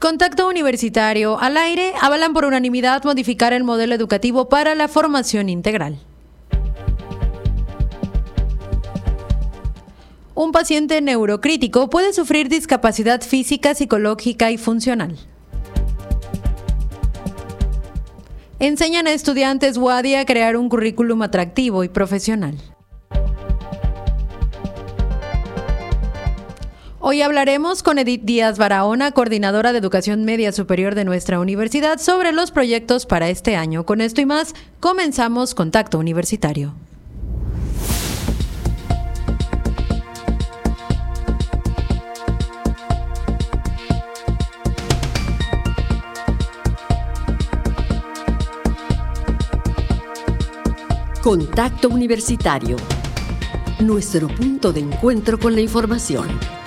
Contacto Universitario al aire avalan por unanimidad modificar el modelo educativo para la formación integral. Un paciente neurocrítico puede sufrir discapacidad física, psicológica y funcional. Enseñan a estudiantes WADI a crear un currículum atractivo y profesional. Hoy hablaremos con Edith Díaz Barahona, coordinadora de Educación Media Superior de nuestra universidad, sobre los proyectos para este año. Con esto y más, comenzamos Contacto Universitario. Contacto Universitario. Nuestro punto de encuentro con la información.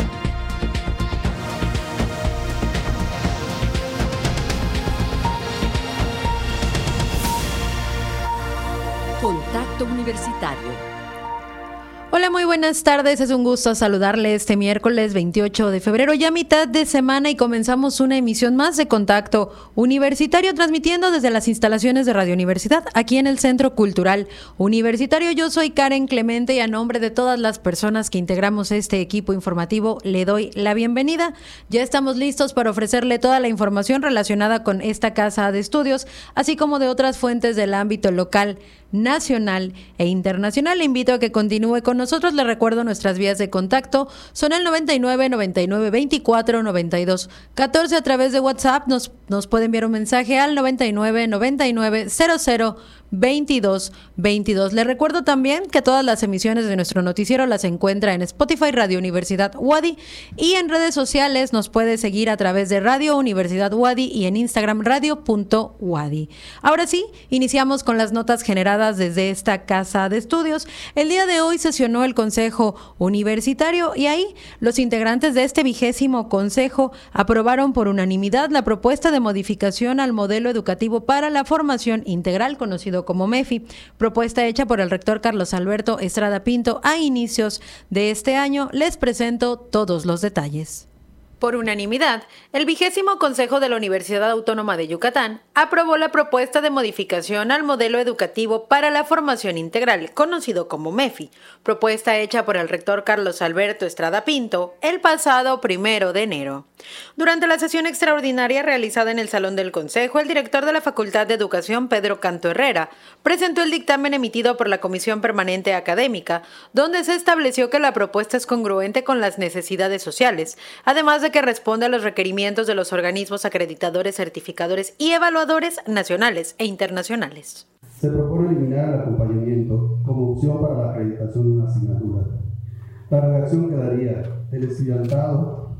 Hola, muy buenas tardes. Es un gusto saludarle este miércoles 28 de febrero, ya mitad de semana y comenzamos una emisión más de Contacto Universitario transmitiendo desde las instalaciones de Radio Universidad aquí en el Centro Cultural Universitario. Yo soy Karen Clemente y a nombre de todas las personas que integramos este equipo informativo le doy la bienvenida. Ya estamos listos para ofrecerle toda la información relacionada con esta casa de estudios, así como de otras fuentes del ámbito local nacional e internacional. Le invito a que continúe con nosotros. Le recuerdo nuestras vías de contacto. Son el 99 99 24 92 14 a través de WhatsApp. Nos, nos puede enviar un mensaje al 99 99 00 22 22. Le recuerdo también que todas las emisiones de nuestro noticiero las encuentra en Spotify Radio Universidad Wadi y en redes sociales nos puede seguir a través de Radio Universidad Wadi y en Instagram radio.wadi. Ahora sí, iniciamos con las notas generadas desde esta casa de estudios. El día de hoy sesionó el Consejo Universitario y ahí los integrantes de este vigésimo consejo aprobaron por unanimidad la propuesta de modificación al modelo educativo para la formación integral conocido como MEFI, propuesta hecha por el rector Carlos Alberto Estrada Pinto a inicios de este año. Les presento todos los detalles. Por unanimidad, el vigésimo Consejo de la Universidad Autónoma de Yucatán aprobó la propuesta de modificación al modelo educativo para la formación integral, conocido como MEFI, propuesta hecha por el rector Carlos Alberto Estrada Pinto el pasado primero de enero. Durante la sesión extraordinaria realizada en el Salón del Consejo, el director de la Facultad de Educación, Pedro Canto Herrera, presentó el dictamen emitido por la Comisión Permanente Académica, donde se estableció que la propuesta es congruente con las necesidades sociales, además de que responde a los requerimientos de los organismos acreditadores, certificadores y evaluadores nacionales e internacionales. Se propone eliminar el acompañamiento como opción para la acreditación de una asignatura. La redacción quedaría, el estudiantado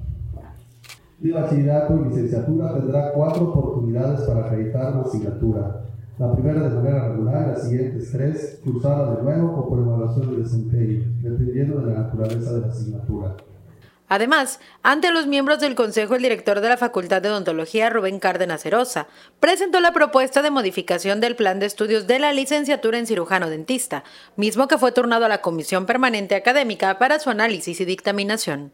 de bachillerato y licenciatura tendrá cuatro oportunidades para acreditar una asignatura. La primera de manera regular, las siguientes tres, cursada de nuevo o por evaluación de desempeño, dependiendo de la naturaleza de la asignatura. Además, ante los miembros del Consejo, el director de la Facultad de Odontología, Rubén Cárdenas Herosa, presentó la propuesta de modificación del plan de estudios de la licenciatura en cirujano dentista, mismo que fue turnado a la Comisión Permanente Académica para su análisis y dictaminación.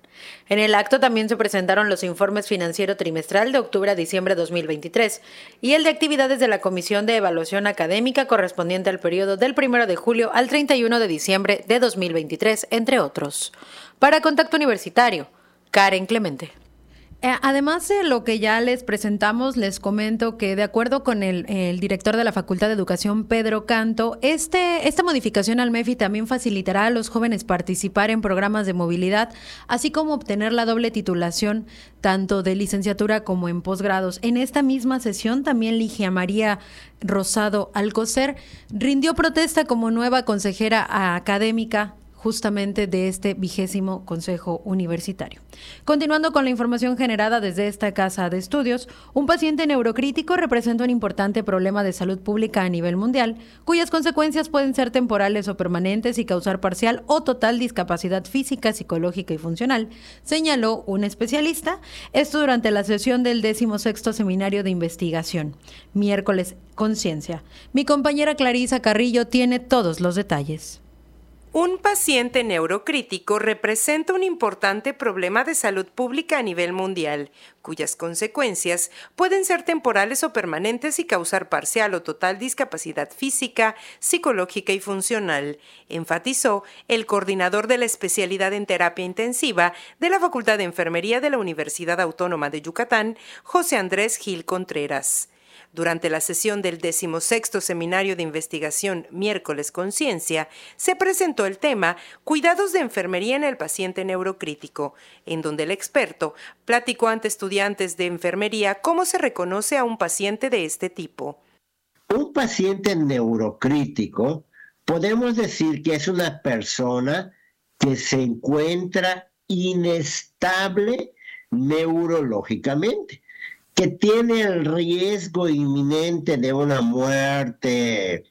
En el acto también se presentaron los informes financiero trimestral de octubre a diciembre de 2023 y el de actividades de la Comisión de Evaluación Académica correspondiente al periodo del 1 de julio al 31 de diciembre de 2023, entre otros. Para Contacto Universitario, Karen Clemente. Eh, además de lo que ya les presentamos, les comento que de acuerdo con el, director de la Facultad de Educación, Pedro Canto, este, esta modificación al MEFI también facilitará a los jóvenes participar en programas de movilidad, así como obtener la doble titulación tanto de licenciatura como en posgrados. En esta misma sesión también Ligia María Rosado Alcocer rindió protesta como nueva consejera académica justamente de este vigésimo Consejo Universitario. Continuando con la información generada desde esta casa de estudios, un paciente neurocrítico representa un importante problema de salud pública a nivel mundial, cuyas consecuencias pueden ser temporales o permanentes y causar parcial o total discapacidad física, psicológica y funcional, señaló un especialista, esto durante la sesión del 16 Seminario de Investigación, miércoles Conciencia. Mi compañera Clarisa Carrillo tiene todos los detalles. Un paciente neurocrítico representa un importante problema de salud pública a nivel mundial, cuyas consecuencias pueden ser temporales o permanentes y causar parcial o total discapacidad física, psicológica y funcional, enfatizó el coordinador de la especialidad en terapia intensiva de la Facultad de Enfermería de la Universidad Autónoma de Yucatán, José Andrés Gil Contreras. Durante la sesión del decimosexto Seminario de Investigación Miércoles Conciencia, se presentó el tema Cuidados de enfermería en el paciente neurocrítico, en donde el experto platicó ante estudiantes de enfermería cómo se reconoce a un paciente de este tipo. Un paciente neurocrítico podemos decir que es una persona que se encuentra inestable neurológicamente que tiene el riesgo inminente de una muerte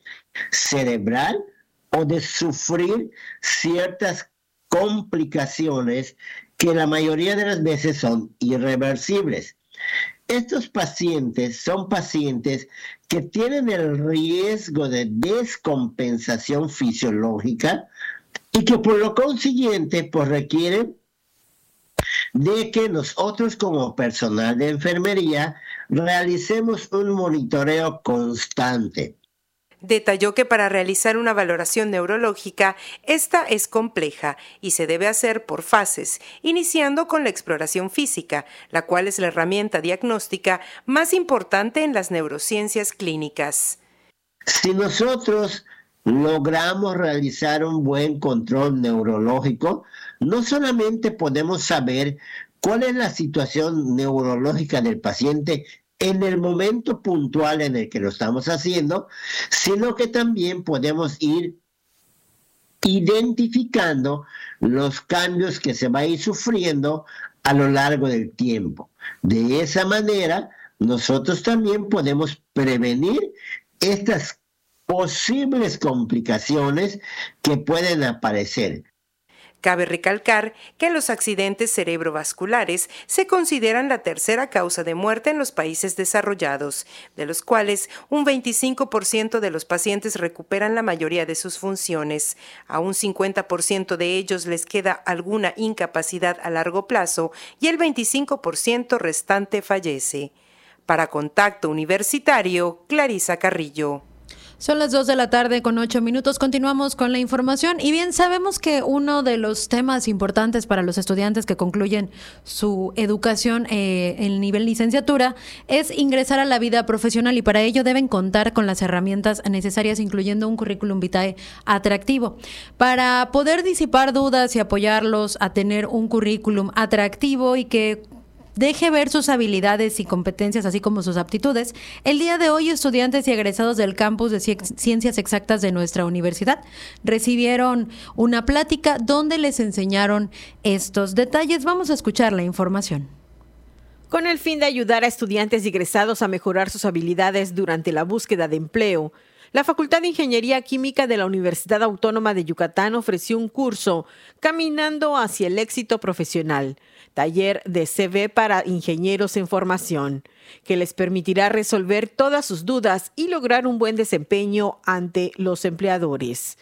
cerebral o de sufrir ciertas complicaciones que la mayoría de las veces son irreversibles. Estos pacientes son pacientes que tienen el riesgo de descompensación fisiológica y que por lo consiguiente pues requieren de que nosotros como personal de enfermería realicemos un monitoreo constante. Detalló que para realizar una valoración neurológica, esta es compleja y se debe hacer por fases, iniciando con la exploración física, la cual es la herramienta diagnóstica más importante en las neurociencias clínicas. Si nosotros logramos realizar un buen control neurológico, no solamente podemos saber cuál es la situación neurológica del paciente en el momento puntual en el que lo estamos haciendo, sino que también podemos ir identificando los cambios que se va a ir sufriendo a lo largo del tiempo. De esa manera, nosotros también podemos prevenir estas posibles complicaciones que pueden aparecer. Cabe recalcar que los accidentes cerebrovasculares se consideran la tercera causa de muerte en los países desarrollados, de los cuales un 25% de los pacientes recuperan la mayoría de sus funciones. A un 50% de ellos les queda alguna incapacidad a largo plazo y el 25% restante fallece. Para Contacto Universitario, Clarisa Carrillo. Son las 2 de la tarde con 8 minutos. Continuamos con la información. Y bien, sabemos que uno de los temas importantes para los estudiantes que concluyen su educación eh, en nivel licenciatura es ingresar a la vida profesional y para ello deben contar con las herramientas necesarias, incluyendo un currículum vitae atractivo. Para poder disipar dudas y apoyarlos a tener un currículum atractivo y que deje ver sus habilidades y competencias, así como sus aptitudes. El día de hoy, estudiantes y egresados del campus de Ciencias Exactas de nuestra universidad recibieron una plática donde les enseñaron estos detalles. Vamos a escuchar la información. Con el fin de ayudar a estudiantes y egresados a mejorar sus habilidades durante la búsqueda de empleo, la Facultad de Ingeniería Química de la Universidad Autónoma de Yucatán ofreció un curso Caminando hacia el éxito profesional, taller de CV para ingenieros en formación, que les permitirá resolver todas sus dudas y lograr un buen desempeño ante los empleadores.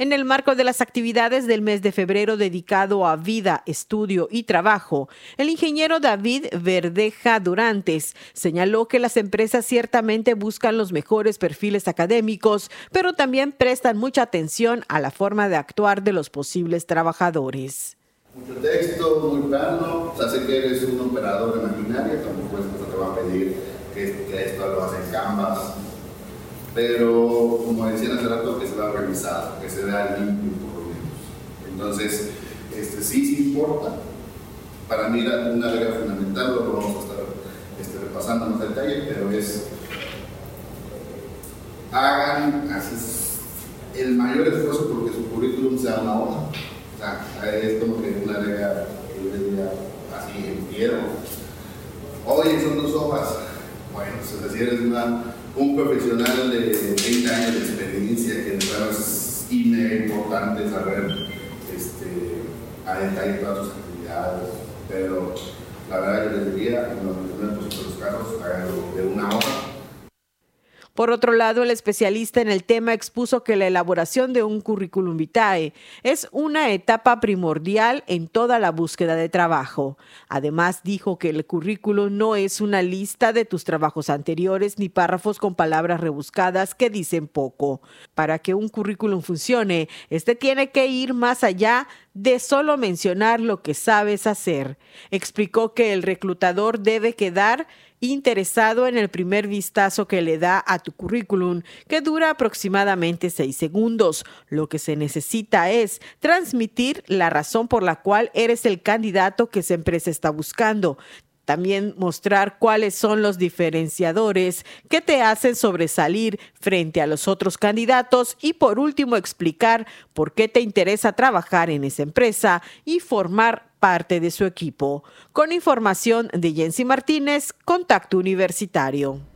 En el marco de las actividades del mes de febrero dedicado a vida, estudio y trabajo, el ingeniero David Verdeja Durantes señaló que las empresas ciertamente buscan los mejores perfiles académicos, pero también prestan mucha atención a la forma de actuar de los posibles trabajadores. Mucho texto, muy plano, que eres un operador de maquinaria, tampoco es que te va a pedir que, esto lo en Canvas, pero como decían hace rato, que se va revisado, que se vea limpio por lo menos. Entonces, este, sí, sí importa. Para mí una regla fundamental, lo vamos a estar este, repasando más detalle, pero es hagan así, el mayor esfuerzo porque su currículum sea una hoja. O sea, es como que una regla así en. Oye, son dos hojas. Bueno, es decir, es una un profesional de 20 años de experiencia que es importante saber este, a detalle todas sus actividades, pero la verdad yo les diría, en los, los casos, háganlo de una hora Por otro lado, el especialista en el tema expuso que la elaboración de un currículum vitae es una etapa primordial en toda la búsqueda de trabajo. Además, dijo que el currículum no es una lista de tus trabajos anteriores ni párrafos con palabras rebuscadas que dicen poco. Para que un currículum funcione, este tiene que ir más allá de solo mencionar lo que sabes hacer. Explicó que el reclutador debe quedar interesado en el primer vistazo que le da a tu currículum, que dura aproximadamente seis segundos. Lo que se necesita es transmitir la razón por la cual eres el candidato que esa empresa está buscando. También mostrar cuáles son los diferenciadores que te hacen sobresalir frente a los otros candidatos y por último explicar por qué te interesa trabajar en esa empresa y formar parte de su equipo. Con información de Jensi Martínez, Contacto Universitario.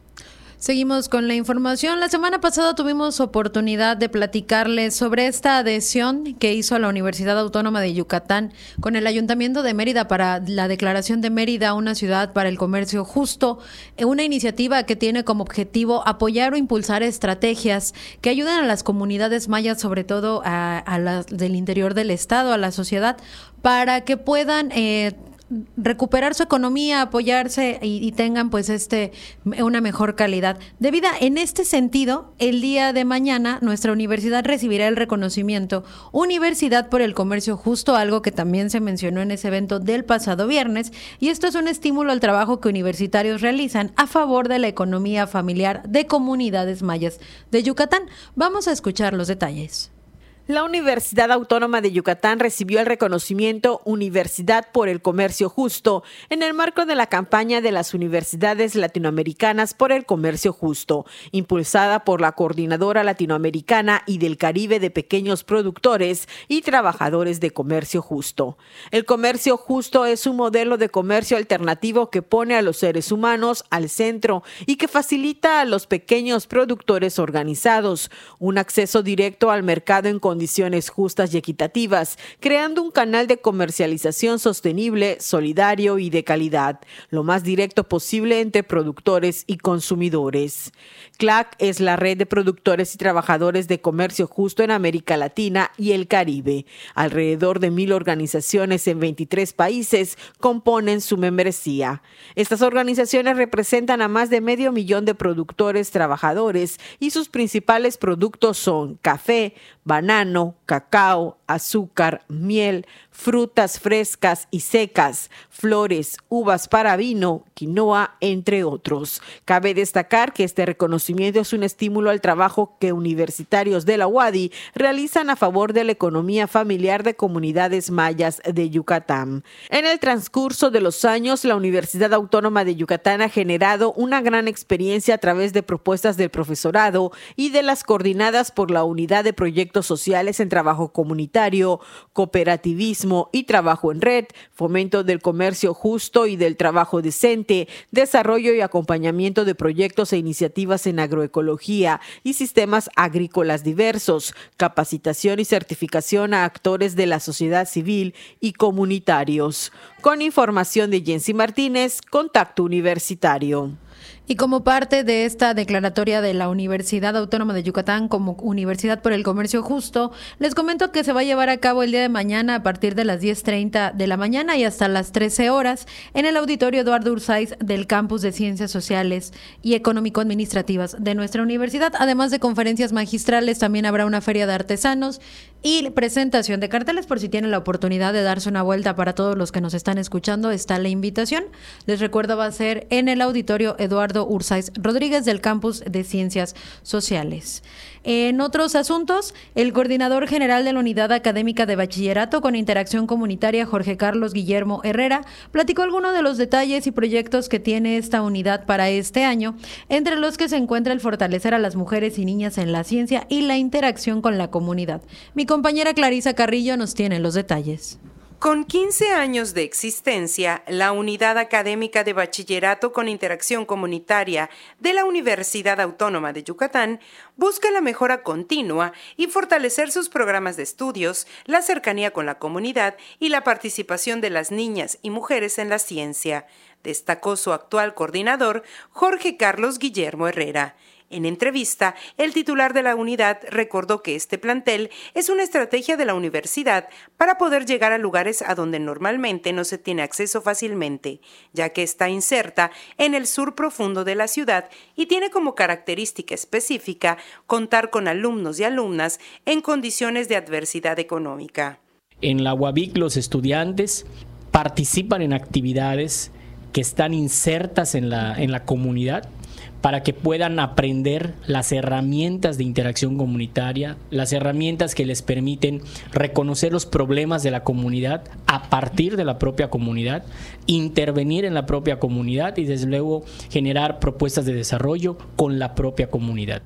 Seguimos con la información. La semana pasada tuvimos oportunidad de platicarles sobre esta adhesión que hizo la Universidad Autónoma de Yucatán con el Ayuntamiento de Mérida para la declaración de Mérida una ciudad para el comercio justo, una iniciativa que tiene como objetivo apoyar o impulsar estrategias que ayuden a las comunidades mayas, sobre todo a, las del interior del estado, a la sociedad, para que puedan eh, recuperar su economía, apoyarse y, tengan pues este una mejor calidad de vida. En este sentido, el día de mañana nuestra universidad recibirá el reconocimiento Universidad por el Comercio Justo, algo que también se mencionó en ese evento del pasado viernes, y esto es un estímulo al trabajo que universitarios realizan a favor de la economía familiar de comunidades mayas de Yucatán. Vamos a escuchar los detalles. La Universidad Autónoma de Yucatán recibió el reconocimiento Universidad por el Comercio Justo en el marco de la campaña de las universidades latinoamericanas por el comercio justo, impulsada por la Coordinadora Latinoamericana y del Caribe de Pequeños Productores y Trabajadores de Comercio Justo. El comercio justo es un modelo de comercio alternativo que pone a los seres humanos al centro y que facilita a los pequeños productores organizados un acceso directo al mercado en condiciones justas y equitativas, creando un canal de comercialización sostenible, solidario y de calidad, lo más directo posible entre productores y consumidores. CLAC es la red de productores y trabajadores de comercio justo en América Latina y el Caribe. Alrededor de mil organizaciones en 23 países componen su membresía. Estas organizaciones representan a más de medio millón de productores trabajadores y sus principales productos son café, banano, cacao, azúcar, miel, frutas frescas y secas, flores, uvas para vino, quinoa, entre otros. Cabe destacar que este reconocimiento es un estímulo al trabajo que universitarios de la UADI realizan a favor de la economía familiar de comunidades mayas de Yucatán. En el transcurso de los años, la Universidad Autónoma de Yucatán ha generado una gran experiencia a través de propuestas del profesorado y de las coordinadas por la Unidad de Proyectos Sociales en Trabajo Comunitario, Cooperativismo, y trabajo en red, fomento del comercio justo y del trabajo decente, desarrollo y acompañamiento de proyectos e iniciativas en agroecología y sistemas agrícolas diversos, capacitación y certificación a actores de la sociedad civil y comunitarios. Con información de Jensi Martínez, Contacto Universitario. Y como parte de esta declaratoria de la Universidad Autónoma de Yucatán como Universidad por el Comercio Justo, les comento que se va a llevar a cabo el día de mañana a partir de las 10.30 de la mañana y hasta las 13 horas en el auditorio Eduardo Ursáiz del Campus de Ciencias Sociales y Económico-Administrativas de nuestra universidad. Además de conferencias magistrales, también habrá una feria de artesanos y presentación de carteles por si tienen la oportunidad de darse una vuelta para todos los que nos están escuchando. Está la invitación. Les recuerdo, va a ser en el auditorio Eduardo Ursáiz Rodríguez del Campus de Ciencias Sociales. En otros asuntos, el coordinador general de la Unidad Académica de Bachillerato con Interacción Comunitaria, Jorge Carlos Guillermo Herrera, platicó algunos de los detalles y proyectos que tiene esta unidad para este año, entre los que se encuentra el fortalecer a las mujeres y niñas en la ciencia y la interacción con la comunidad. Mi compañera Clarisa Carrillo nos tiene los detalles. Con 15 años de existencia, la Unidad Académica de Bachillerato con Interacción Comunitaria de la Universidad Autónoma de Yucatán busca la mejora continua y fortalecer sus programas de estudios, la cercanía con la comunidad y la participación de las niñas y mujeres en la ciencia, destacó su actual coordinador, Jorge Carlos Guillermo Herrera. En entrevista, el titular de la unidad recordó que este plantel es una estrategia de la universidad para poder llegar a lugares a donde normalmente no se tiene acceso fácilmente, ya que está inserta en el sur profundo de la ciudad y tiene como característica específica contar con alumnos y alumnas en condiciones de adversidad económica. En la UABIC los estudiantes participan en actividades que están insertas en la, en la comunidad para que puedan aprender las herramientas de interacción comunitaria, las herramientas que les permiten reconocer los problemas de la comunidad a partir de la propia comunidad, intervenir en la propia comunidad y desde luego generar propuestas de desarrollo con la propia comunidad.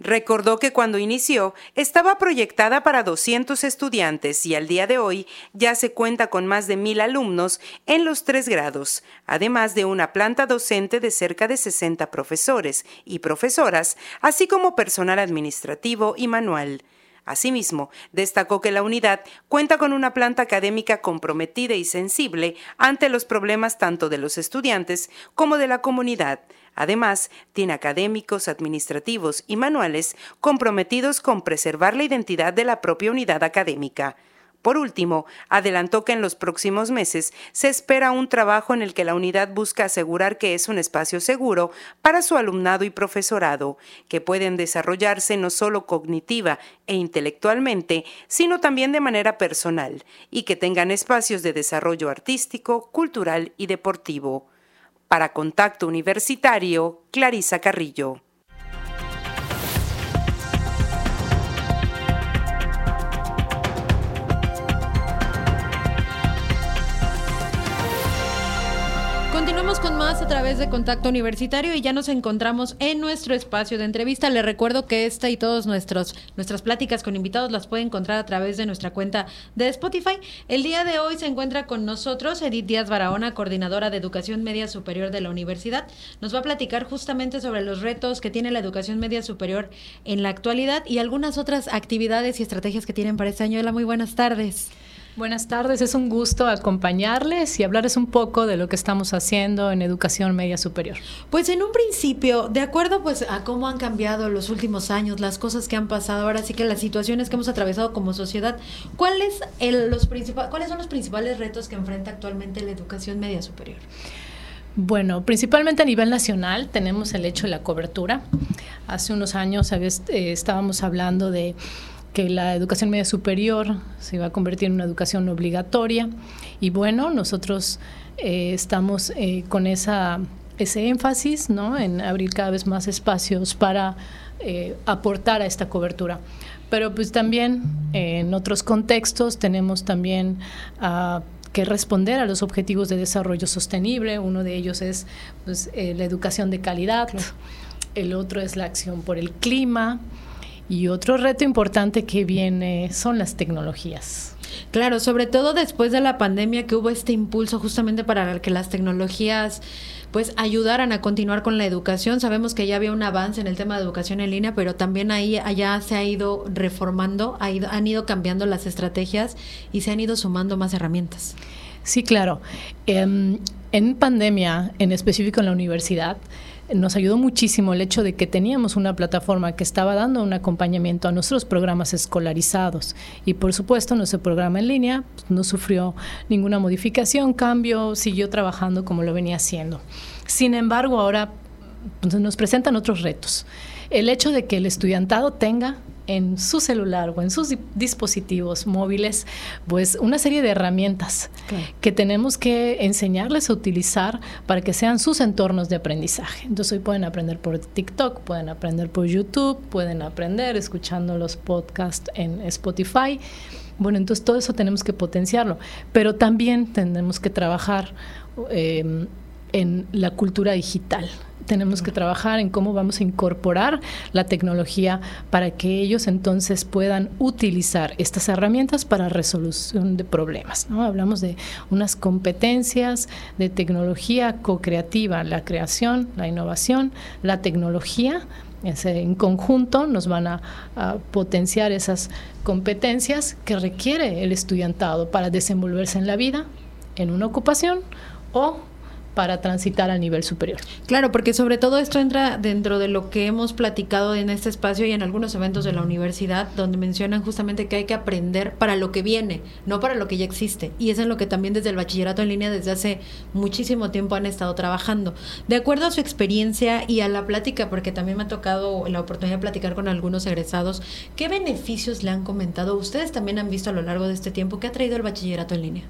Recordó que cuando inició estaba proyectada para 200 estudiantes y al día de hoy ya se cuenta con más de mil alumnos en los tres grados, además de una planta docente de cerca de 60 profesores y profesoras, así como personal administrativo y manual. Asimismo, destacó que la unidad cuenta con una planta académica comprometida y sensible ante los problemas tanto de los estudiantes como de la comunidad. Además, tiene académicos, administrativos y manuales comprometidos con preservar la identidad de la propia unidad académica. Por último, adelantó que en los próximos meses se espera un trabajo en el que la unidad busca asegurar que es un espacio seguro para su alumnado y profesorado, que pueden desarrollarse no solo cognitiva e intelectualmente, sino también de manera personal, y que tengan espacios de desarrollo artístico, cultural y deportivo. Para Contacto Universitario, Clarisa Carrillo. Través de Contacto Universitario y ya nos encontramos en nuestro espacio de entrevista. Le recuerdo que esta y todas nuestras pláticas con invitados las puede encontrar a través de nuestra cuenta de Spotify. El día de hoy se encuentra con nosotros Edith Díaz Barahona, coordinadora de Educación Media Superior de la universidad. Nos va a platicar justamente sobre los retos que tiene la educación media superior en la actualidad y algunas otras actividades y estrategias que tienen para este año. Hola, muy buenas tardes. Buenas tardes, es un gusto acompañarles y hablarles un poco de lo que estamos haciendo en educación media superior. Pues en un principio, de acuerdo pues a cómo han cambiado los últimos años, las cosas que han pasado, ahora sí que las situaciones que hemos atravesado como sociedad, ¿cuáles, los ¿cuáles son los principales retos que enfrenta actualmente la educación media superior? Bueno, principalmente a nivel nacional tenemos el hecho de la cobertura. Hace unos años eh, estábamos hablando de que la educación media superior se va a convertir en una educación obligatoria y bueno, nosotros eh, estamos eh, con esa, ese énfasis ¿no? en abrir cada vez más espacios para eh, aportar a esta cobertura. Pero pues también en otros contextos tenemos también ah, que responder a los objetivos de desarrollo sostenible. Uno de ellos es pues, la educación de calidad, el otro es la acción por el clima, y otro reto importante que viene son las tecnologías. Claro, sobre todo después de la pandemia que hubo este impulso justamente para que las tecnologías pues ayudaran a continuar con la educación. Sabemos que ya había un avance en el tema de educación en línea, pero también ahí allá se ha ido reformando, han ido cambiando las estrategias y se han ido sumando más herramientas. Sí, claro. Em, en pandemia, en específico en la universidad, nos ayudó muchísimo el hecho de que teníamos una plataforma que estaba dando un acompañamiento a nuestros programas escolarizados y por supuesto nuestro programa en línea pues, no sufrió ninguna modificación, cambio, siguió trabajando como lo venía haciendo. Sin embargo, ahora pues, nos presentan otros retos. El hecho de que el estudiantado tenga en su celular o en sus dispositivos móviles, pues una serie de herramientas que tenemos que enseñarles a utilizar para que sean sus entornos de aprendizaje. Entonces hoy pueden aprender por TikTok, pueden aprender por YouTube, pueden aprender escuchando los podcasts en Spotify. Bueno, entonces todo eso tenemos que potenciarlo, pero también tenemos que trabajar eh, en la cultura digital tenemos que trabajar en cómo vamos a incorporar la tecnología para que ellos entonces puedan utilizar estas herramientas para resolución de problemas. Hablamos de unas competencias de tecnología co-creativa, la creación, la innovación, la tecnología. En conjunto nos van a, a potenciar esas competencias que requiere el estudiantado para desenvolverse en la vida, en una ocupación o para transitar al nivel superior. Claro, porque sobre todo esto entra dentro de lo que hemos platicado en este espacio y en algunos eventos de la universidad, donde mencionan justamente que hay que aprender para lo que viene, no para lo que ya existe. Y es en lo que también desde el bachillerato en línea desde hace muchísimo tiempo han estado trabajando. De acuerdo a su experiencia y a la plática, porque también me ha tocado la oportunidad de platicar con algunos egresados, ¿qué beneficios le han comentado? Ustedes también han visto a lo largo de este tiempo que ha traído el bachillerato en línea.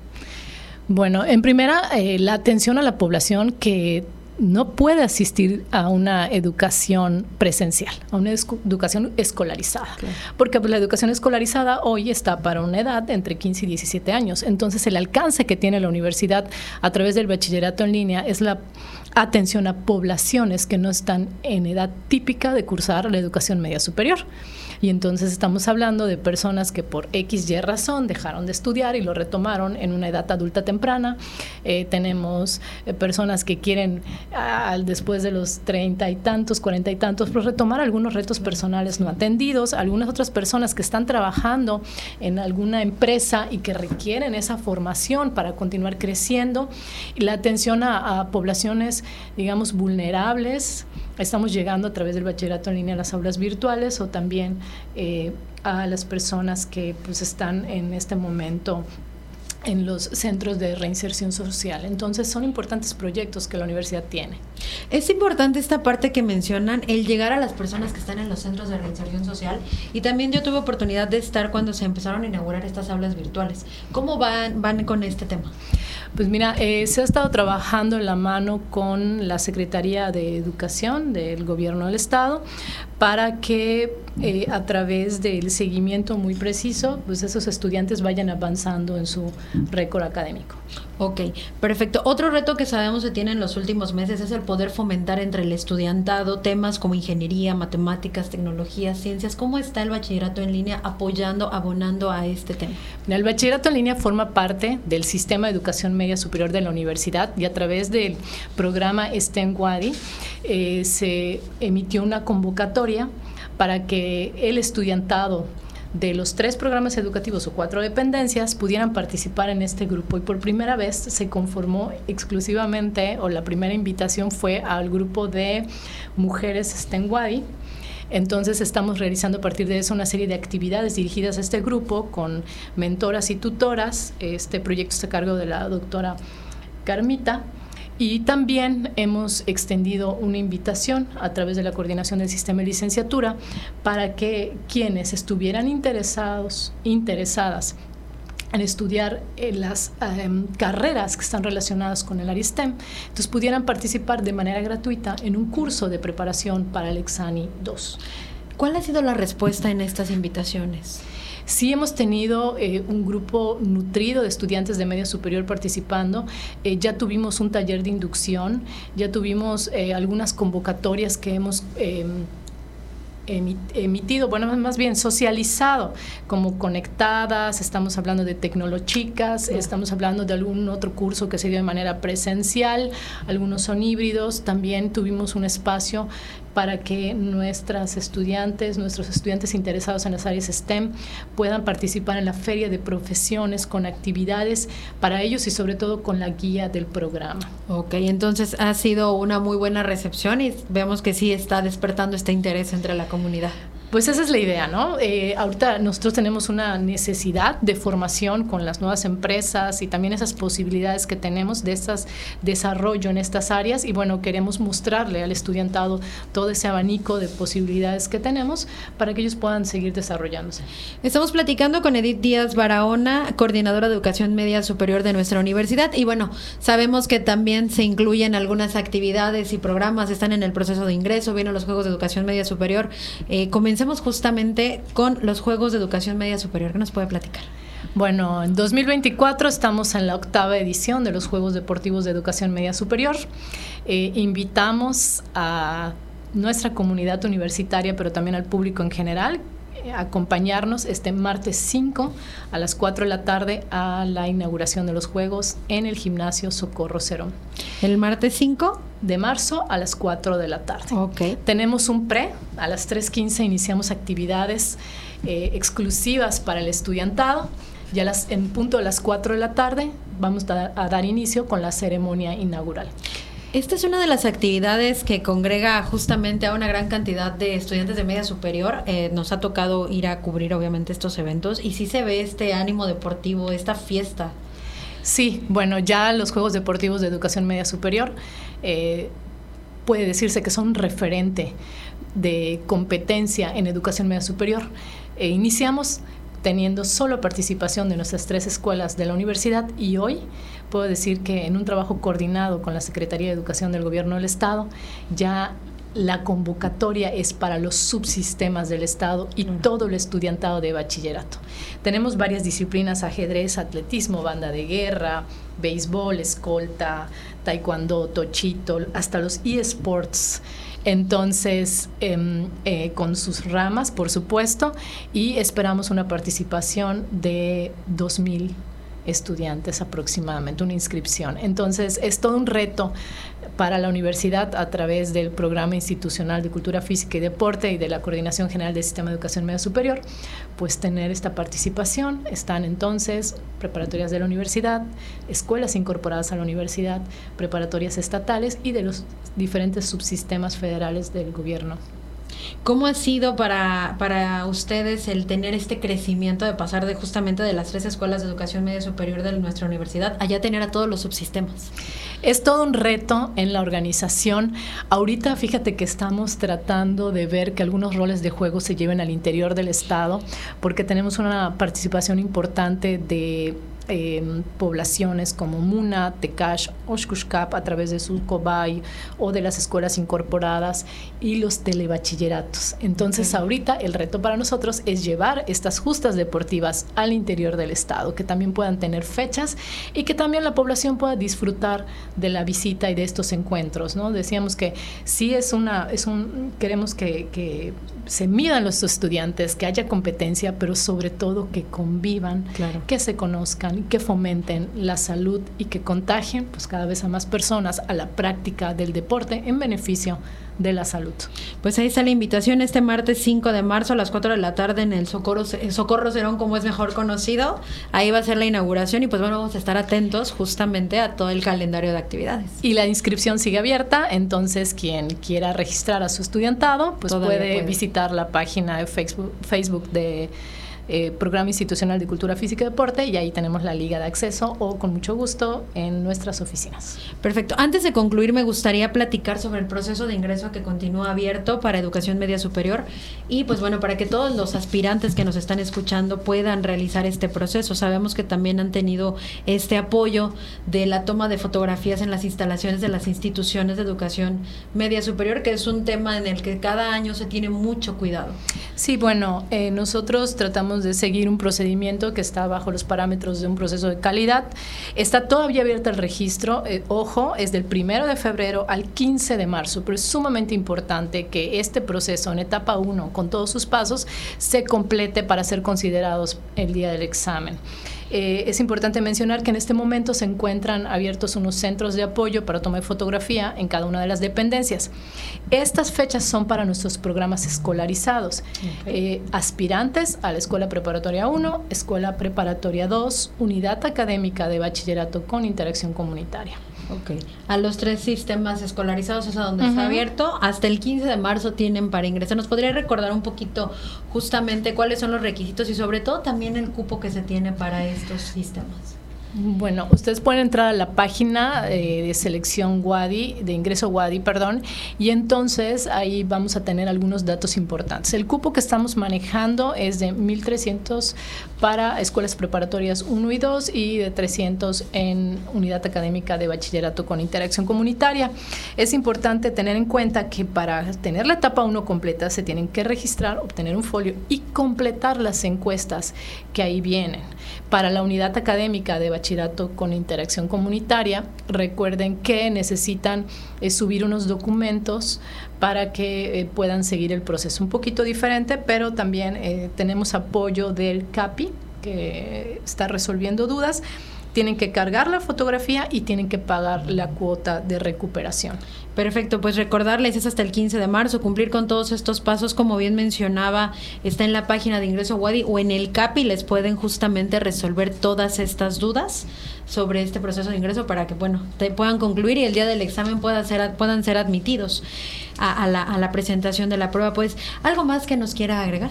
Bueno, en primera, eh, la atención a la población que no puede asistir a una educación presencial, a una educación escolarizada, porque pues, la educación escolarizada hoy está para una edad entre 15 y 17 años. Entonces, el alcance que tiene la universidad a través del bachillerato en línea es la atención a poblaciones que no están en edad típica de cursar la educación media superior. Y entonces estamos hablando de personas que por X, Y razón dejaron de estudiar y lo retomaron en una edad adulta temprana. Eh, tenemos eh, personas que quieren, después de los treinta y tantos, cuarenta y tantos, pues retomar algunos retos personales no atendidos. Algunas otras personas que están trabajando en alguna empresa y que requieren esa formación para continuar creciendo. La atención a, a poblaciones, digamos, vulnerables. Estamos llegando a través del bachillerato en línea a las aulas virtuales o también eh, a las personas que pues están en este momento en los centros de reinserción social. Entonces son importantes proyectos que la universidad tiene. Es importante esta parte que mencionan, el llegar a las personas que están en los centros de reinserción social. Y también yo tuve oportunidad de estar cuando se empezaron a inaugurar estas aulas virtuales. ¿Cómo van, van con este tema? Pues mira, eh, se ha estado trabajando en la mano con la Secretaría de Educación del Gobierno del Estado para que eh, a través del seguimiento muy preciso, pues esos estudiantes vayan avanzando en su récord académico. Ok, perfecto. Otro reto que sabemos que tiene en los últimos meses es el poder fomentar entre el estudiantado temas como ingeniería, matemáticas, tecnología, ciencias. ¿Cómo está el bachillerato en línea apoyando, abonando a este tema? El bachillerato en línea forma parte del sistema de educación media superior de la universidad y a través del programa STEM Wadi eh, se emitió una convocatoria para que el estudiantado de los tres programas educativos o cuatro dependencias pudieran participar en este grupo y por primera vez se conformó exclusivamente o la primera invitación fue al grupo de mujeres Stenwadi. Entonces estamos realizando a partir de eso una serie de actividades dirigidas a este grupo con mentoras y tutoras. Este proyecto está a cargo de la doctora Carmita y también hemos extendido una invitación a través de la coordinación del sistema de licenciatura para que quienes estuvieran interesados, interesadas en estudiar en las em, carreras que están relacionadas con el área STEM, entonces pudieran participar de manera gratuita en un curso de preparación para el Exani 2. ¿Cuál ha sido la respuesta en estas invitaciones? Sí hemos tenido eh, un grupo nutrido de estudiantes de media superior participando. Eh, ya tuvimos un taller de inducción, ya tuvimos eh, algunas convocatorias que hemos em, emitido, bueno, más bien socializado, como conectadas, estamos hablando de tecnolochicas, estamos hablando de algún otro curso que se dio de manera presencial, algunos son híbridos, también tuvimos un espacio para que nuestras estudiantes, nuestros estudiantes interesados en las áreas STEM puedan participar en la feria de profesiones con actividades para ellos y sobre todo con la guía del programa. Ok, entonces ha sido una muy buena recepción y vemos que sí está despertando este interés entre la comunidad. Pues esa es la idea, ¿no? Eh, ahorita nosotros tenemos una necesidad de formación con las nuevas empresas y también esas posibilidades que tenemos de estas desarrollo en estas áreas y bueno, queremos mostrarle al estudiantado todo ese abanico de posibilidades que tenemos para que ellos puedan seguir desarrollándose. Estamos platicando con Edith Díaz Barahona, coordinadora de educación media superior de nuestra universidad y bueno, sabemos que también se incluyen algunas actividades y programas, están en el proceso de ingreso, vienen los Juegos de Educación Media Superior. Eh, justamente con los Juegos de Educación Media Superior. ¿Qué nos puede platicar? Bueno, en 2024 estamos en la octava edición de los Juegos Deportivos de Educación Media Superior. Eh, invitamos a nuestra comunidad universitaria, pero también al público en general, acompañarnos este martes 5 a las 4 de la tarde a la inauguración de los Juegos en el gimnasio Socorro Cero. ¿El martes 5? De marzo a las 4 de la tarde. Ok. Tenemos un pre, a las 3.15 iniciamos actividades eh, exclusivas para el estudiantado Ya las, en punto de las 4 de la tarde vamos a, a dar inicio con la ceremonia inaugural. Esta es una de las actividades que congrega justamente a una gran cantidad de estudiantes de media superior. Eh, nos ha tocado ir a cubrir obviamente estos eventos y sí se ve este ánimo deportivo, esta fiesta. Sí, bueno, ya los Juegos Deportivos de Educación Media Superior eh, puede decirse que son referente de competencia en educación media superior. Eh, iniciamos teniendo solo participación de nuestras tres escuelas de la universidad y hoy puedo decir que en un trabajo coordinado con la Secretaría de Educación del Gobierno del Estado ya la convocatoria es para los subsistemas del Estado y todo el estudiantado de bachillerato. Tenemos varias disciplinas, ajedrez, atletismo, banda de guerra, béisbol, escolta, taekwondo, tochito, hasta los eSports. Entonces, em, eh, con sus ramas, por supuesto, y esperamos una participación de 2.000 estudiantes aproximadamente, una inscripción. Entonces, es todo un reto para la universidad a través del Programa Institucional de Cultura Física y Deporte y de la Coordinación General del Sistema de Educación Media Superior, pues tener esta participación. Están entonces preparatorias de la universidad, escuelas incorporadas a la universidad, preparatorias estatales y de los diferentes subsistemas federales del gobierno ¿Cómo ha sido para, para ustedes el tener este crecimiento de pasar de justamente de las tres escuelas de educación media superior de nuestra universidad a ya tener a todos los subsistemas? Es todo un reto en la organización. Ahorita fíjate que estamos tratando de ver que algunos roles de juego se lleven al interior del Estado, porque tenemos una participación importante de eh, poblaciones como Muna, Tecash, Oshkushkap a través de Sulcobay o de las escuelas incorporadas y los telebachilleratos. Entonces ahorita el reto para nosotros es llevar estas justas deportivas al interior del estado, que también puedan tener fechas y que también la población pueda disfrutar de la visita y de estos encuentros, ¿no? Decíamos que sí es una, es un, queremos que, que se midan los estudiantes, que haya competencia, pero sobre todo que convivan, que se conozcan, que fomenten la salud y que contagien pues cada vez a más personas a la práctica del deporte en beneficio de la salud. Pues ahí está la invitación este martes 5 de marzo a las 4 de la tarde en el Socorro, Socorro Cerón, como es mejor conocido. Ahí va a ser la inauguración y pues bueno, vamos a estar atentos justamente a todo el calendario de actividades. Y la inscripción sigue abierta, entonces quien quiera registrar a su estudiantado, pues puede, visitar la página de Facebook, Facebook de eh, Programa Institucional de Cultura Física y Deporte y ahí tenemos la liga de acceso o con mucho gusto en nuestras oficinas. Perfecto. Antes de concluir, me gustaría platicar sobre el proceso de ingreso que continúa abierto para educación media superior y pues bueno, para que todos los aspirantes que nos están escuchando puedan realizar este proceso. Sabemos que también han tenido este apoyo de la toma de fotografías en las instalaciones de las instituciones de educación media superior, que es un tema en el que cada año se tiene mucho cuidado. Sí, bueno, eh, nosotros tratamos de seguir un procedimiento que está bajo los parámetros de un proceso de calidad. Está todavía abierto el registro, eh, ojo, es del primero de febrero al 15 de marzo, pero es sumamente importante que este proceso en etapa 1, con todos sus pasos, se complete para ser considerados el día del examen. Eh, es importante mencionar que en este momento se encuentran abiertos unos centros de apoyo para toma de fotografía en cada una de las dependencias. Estas fechas son para nuestros programas escolarizados. Eh, aspirantes a la Escuela Preparatoria 1, Escuela Preparatoria 2, Unidad Académica de Bachillerato con Interacción Comunitaria. Ok. A los tres sistemas escolarizados es a donde está abierto. Hasta el 15 de marzo tienen para ingresar. ¿Nos podría recordar un poquito justamente cuáles son los requisitos y sobre todo también el cupo que se tiene para estos sistemas? Bueno, ustedes pueden entrar a la página eh, de selección WADI, de ingreso WADI, perdón, y entonces ahí vamos a tener algunos datos importantes. El cupo que estamos manejando es de 1.300 para escuelas preparatorias 1 y 2 y de 300 en unidad académica de bachillerato con interacción comunitaria. Es importante tener en cuenta que para tener la etapa 1 completa se tienen que registrar, obtener un folio y completar las encuestas que ahí vienen. Para la unidad académica de bachillerato con interacción comunitaria, recuerden que necesitan eh, subir unos documentos para que eh, puedan seguir el proceso. Un poquito diferente, pero también eh, tenemos apoyo del CAPI, que está resolviendo dudas tienen que cargar la fotografía y tienen que pagar la cuota de recuperación. Perfecto, pues recordarles, es hasta el 15 de marzo, cumplir con todos estos pasos, como bien mencionaba, está en la página de ingreso Wadi o en el CAPI, les pueden justamente resolver todas estas dudas sobre este proceso de ingreso para que, bueno, te puedan concluir y el día del examen puedan ser, puedan ser admitidos a, la, a la presentación de la prueba. Pues, ¿algo más que nos quiera agregar?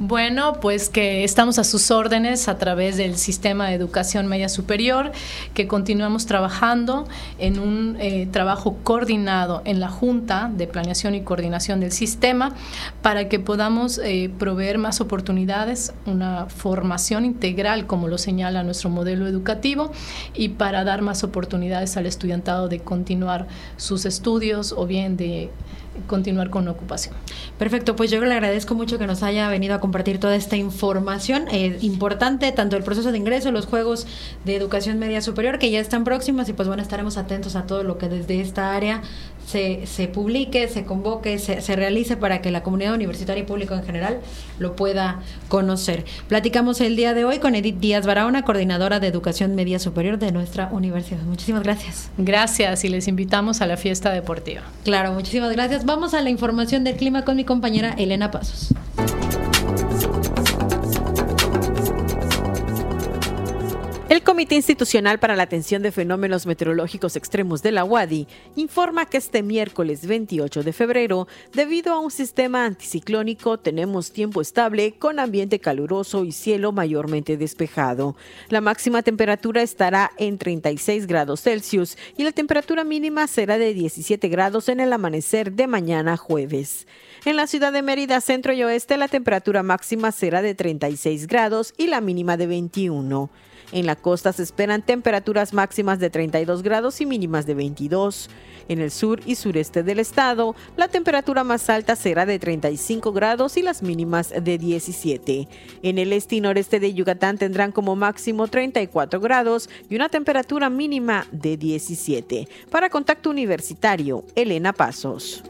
Bueno, pues que estamos a sus órdenes a través del sistema de educación media superior, que continuamos trabajando en un eh, trabajo coordinado en la Junta de Planeación y Coordinación del Sistema para que podamos eh, proveer más oportunidades, una formación integral, como lo señala nuestro modelo educativo, y para dar más oportunidades al estudiantado de continuar sus estudios o bien de continuar con la ocupación. Perfecto, pues yo le agradezco mucho que nos haya venido a compartir toda esta información eh, importante, tanto el proceso de ingreso, los juegos de educación media superior que ya están próximos y pues bueno, estaremos atentos a todo lo que desde esta área se, se publique, se convoque, se, se, realice para que la comunidad universitaria y público en general lo pueda conocer. Platicamos el día de hoy con Edith Díaz Barahona, coordinadora de Educación Media Superior de nuestra universidad. Muchísimas gracias. Gracias y les invitamos a la fiesta deportiva. Claro, muchísimas gracias. Vamos a la información del clima con mi compañera Elena Pasos. El Comité Institucional para la Atención de Fenómenos Meteorológicos Extremos de la UADI informa que este miércoles 28 de febrero, debido a un sistema anticiclónico, tenemos tiempo estable con ambiente caluroso y cielo mayormente despejado. La máxima temperatura estará en 36 grados Celsius y la temperatura mínima será de 17 grados en el amanecer de mañana jueves. En la ciudad de Mérida, centro y oeste, la temperatura máxima será de 36 grados y la mínima de 21. En la costa se esperan temperaturas máximas de 32 grados y mínimas de 22. En el sur y sureste del estado, la temperatura más alta será de 35 grados y las mínimas de 17. En el este y noreste de Yucatán tendrán como máximo 34 grados y una temperatura mínima de 17. Para Contacto Universitario, Elena Pasos.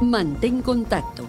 Mantén contacto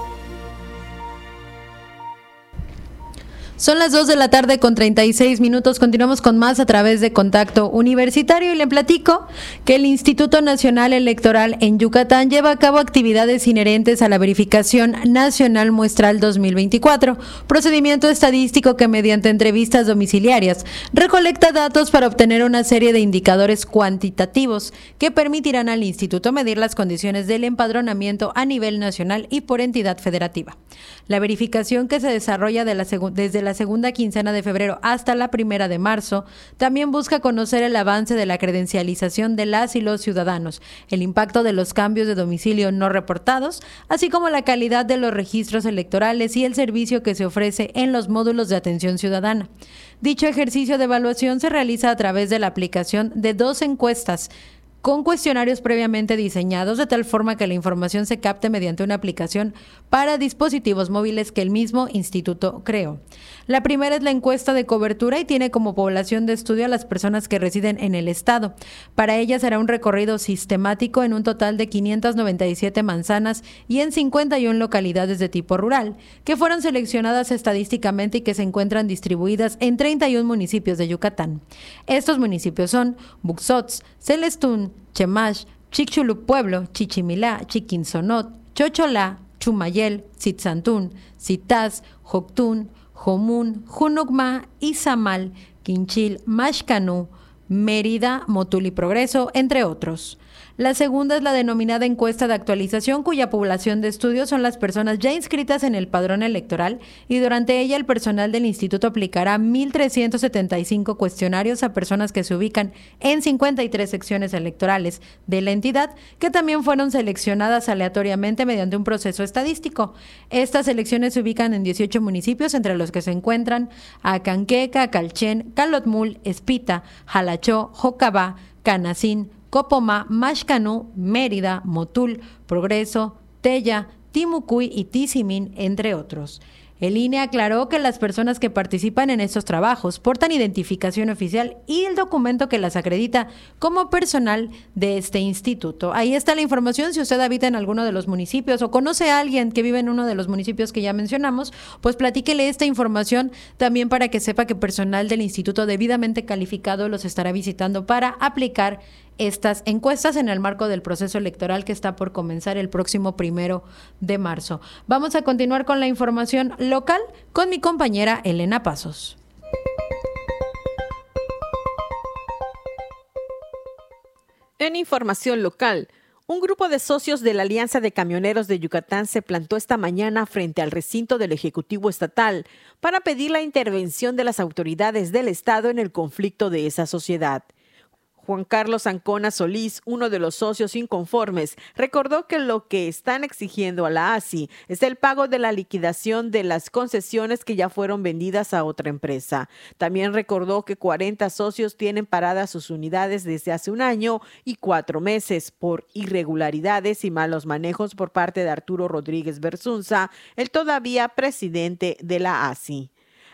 Son las 2 de la tarde con 36 minutos. Continuamos con más a través de Contacto Universitario y le platico que el Instituto Nacional Electoral en Yucatán lleva a cabo actividades inherentes a la verificación nacional muestral 2024, procedimiento estadístico que mediante entrevistas domiciliarias recolecta datos para obtener una serie de indicadores cuantitativos que permitirán al instituto medir las condiciones del empadronamiento a nivel nacional y por entidad federativa. La verificación que se desarrolla de la desde la segunda quincena de febrero hasta la primera de marzo, también busca conocer el avance de la credencialización de las y los ciudadanos, el impacto de los cambios de domicilio no reportados, así como la calidad de los registros electorales y el servicio que se ofrece en los módulos de atención ciudadana. Dicho ejercicio de evaluación se realiza a través de la aplicación de dos encuestas con cuestionarios previamente diseñados de tal forma que la información se capte mediante una aplicación para dispositivos móviles que el mismo instituto creó. La primera es la encuesta de cobertura y tiene como población de estudio a las personas que residen en el estado. Para ella será un recorrido sistemático en un total de 597 manzanas y en 51 localidades de tipo rural, que fueron seleccionadas estadísticamente y que se encuentran distribuidas en 31 municipios de Yucatán. Estos municipios son Buxots, Celestún, Chemash, Chicxulub Pueblo, Chichimilá, Chiquinsonot, Chocholá, Chumayel, Sitzantún, Citaz, Joctún, Jomún, Junugma, Izamal, Quinchil, Mashcanú, Mérida, Motul y Progreso, entre otros. La segunda es la denominada encuesta de actualización, cuya población de estudio son las personas ya inscritas en el padrón electoral y durante ella el personal del instituto aplicará 1.375 cuestionarios a personas que se ubican en 53 secciones electorales de la entidad, que también fueron seleccionadas aleatoriamente mediante un proceso estadístico. Estas elecciones se ubican en 18 municipios, entre los que se encuentran Acanqueca, Calchén, Calotmul, Espita, Jalachó, Jocabá, Canacín, Copoma, Mashcanú, Mérida, Motul, Progreso, Tella, Timucuy y Tizimín, entre otros. El INE aclaró que las personas que participan en estos trabajos portan identificación oficial y el documento que las acredita como personal de este instituto. Ahí está la información. Si usted habita en alguno de los municipios o conoce a alguien que vive en uno de los municipios que ya mencionamos, pues platíquele esta información también para que sepa que personal del instituto debidamente calificado los estará visitando para aplicar estas encuestas en el marco del proceso electoral que está por comenzar el próximo primero de marzo. Vamos a continuar con la información local con mi compañera Elena Pasos. En información local, un grupo de socios de la Alianza de Camioneros de Yucatán se plantó esta mañana frente al recinto del Ejecutivo Estatal para pedir la intervención de las autoridades del Estado en el conflicto de esa sociedad. Juan Carlos Ancona Solís, uno de los socios inconformes, recordó que lo que están exigiendo a la ASI es el pago de la liquidación de las concesiones que ya fueron vendidas a otra empresa. También recordó que 40 socios tienen paradas sus unidades desde hace un año y cuatro meses por irregularidades y malos manejos por parte de Arturo Rodríguez Bersunza, el todavía presidente de la ASI.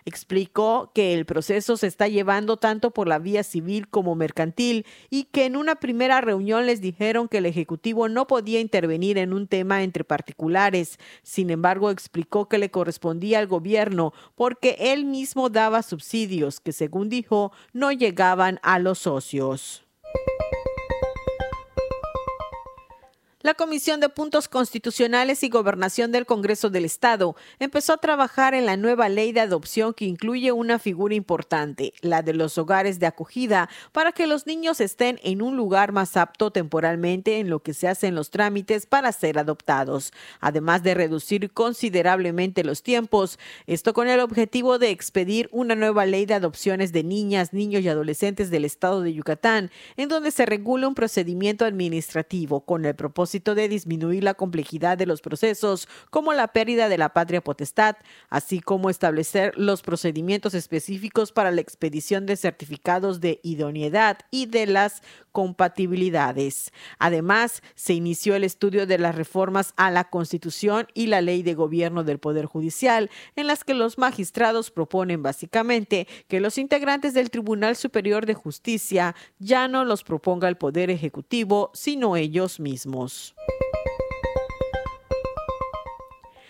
Explicó que el proceso se está llevando tanto por la vía civil como mercantil y que en una primera reunión les dijeron que el Ejecutivo no podía intervenir en un tema entre particulares. Sin embargo, explicó que le correspondía al gobierno porque él mismo daba subsidios que, según dijo, no llegaban a los socios. La Comisión de Puntos Constitucionales y Gobernación del Congreso del Estado empezó a trabajar en la nueva ley de adopción que incluye una figura importante, la de los hogares de acogida, para que los niños estén en un lugar más apto temporalmente en lo que se hacen los trámites para ser adoptados, además de reducir considerablemente los tiempos, esto con el objetivo de expedir una nueva ley de adopciones de niñas, niños y adolescentes del Estado de Yucatán, en donde se regula un procedimiento administrativo con el propósito de disminuir la complejidad de los procesos, como la pérdida de la patria potestad, así como establecer los procedimientos específicos para la expedición de certificados de idoneidad y de las compatibilidades. Además, se inició el estudio de las reformas a la Constitución y la Ley de Gobierno del Poder Judicial, en las que los magistrados proponen básicamente que los integrantes del Tribunal Superior de Justicia ya no los proponga el Poder Ejecutivo, sino ellos mismos.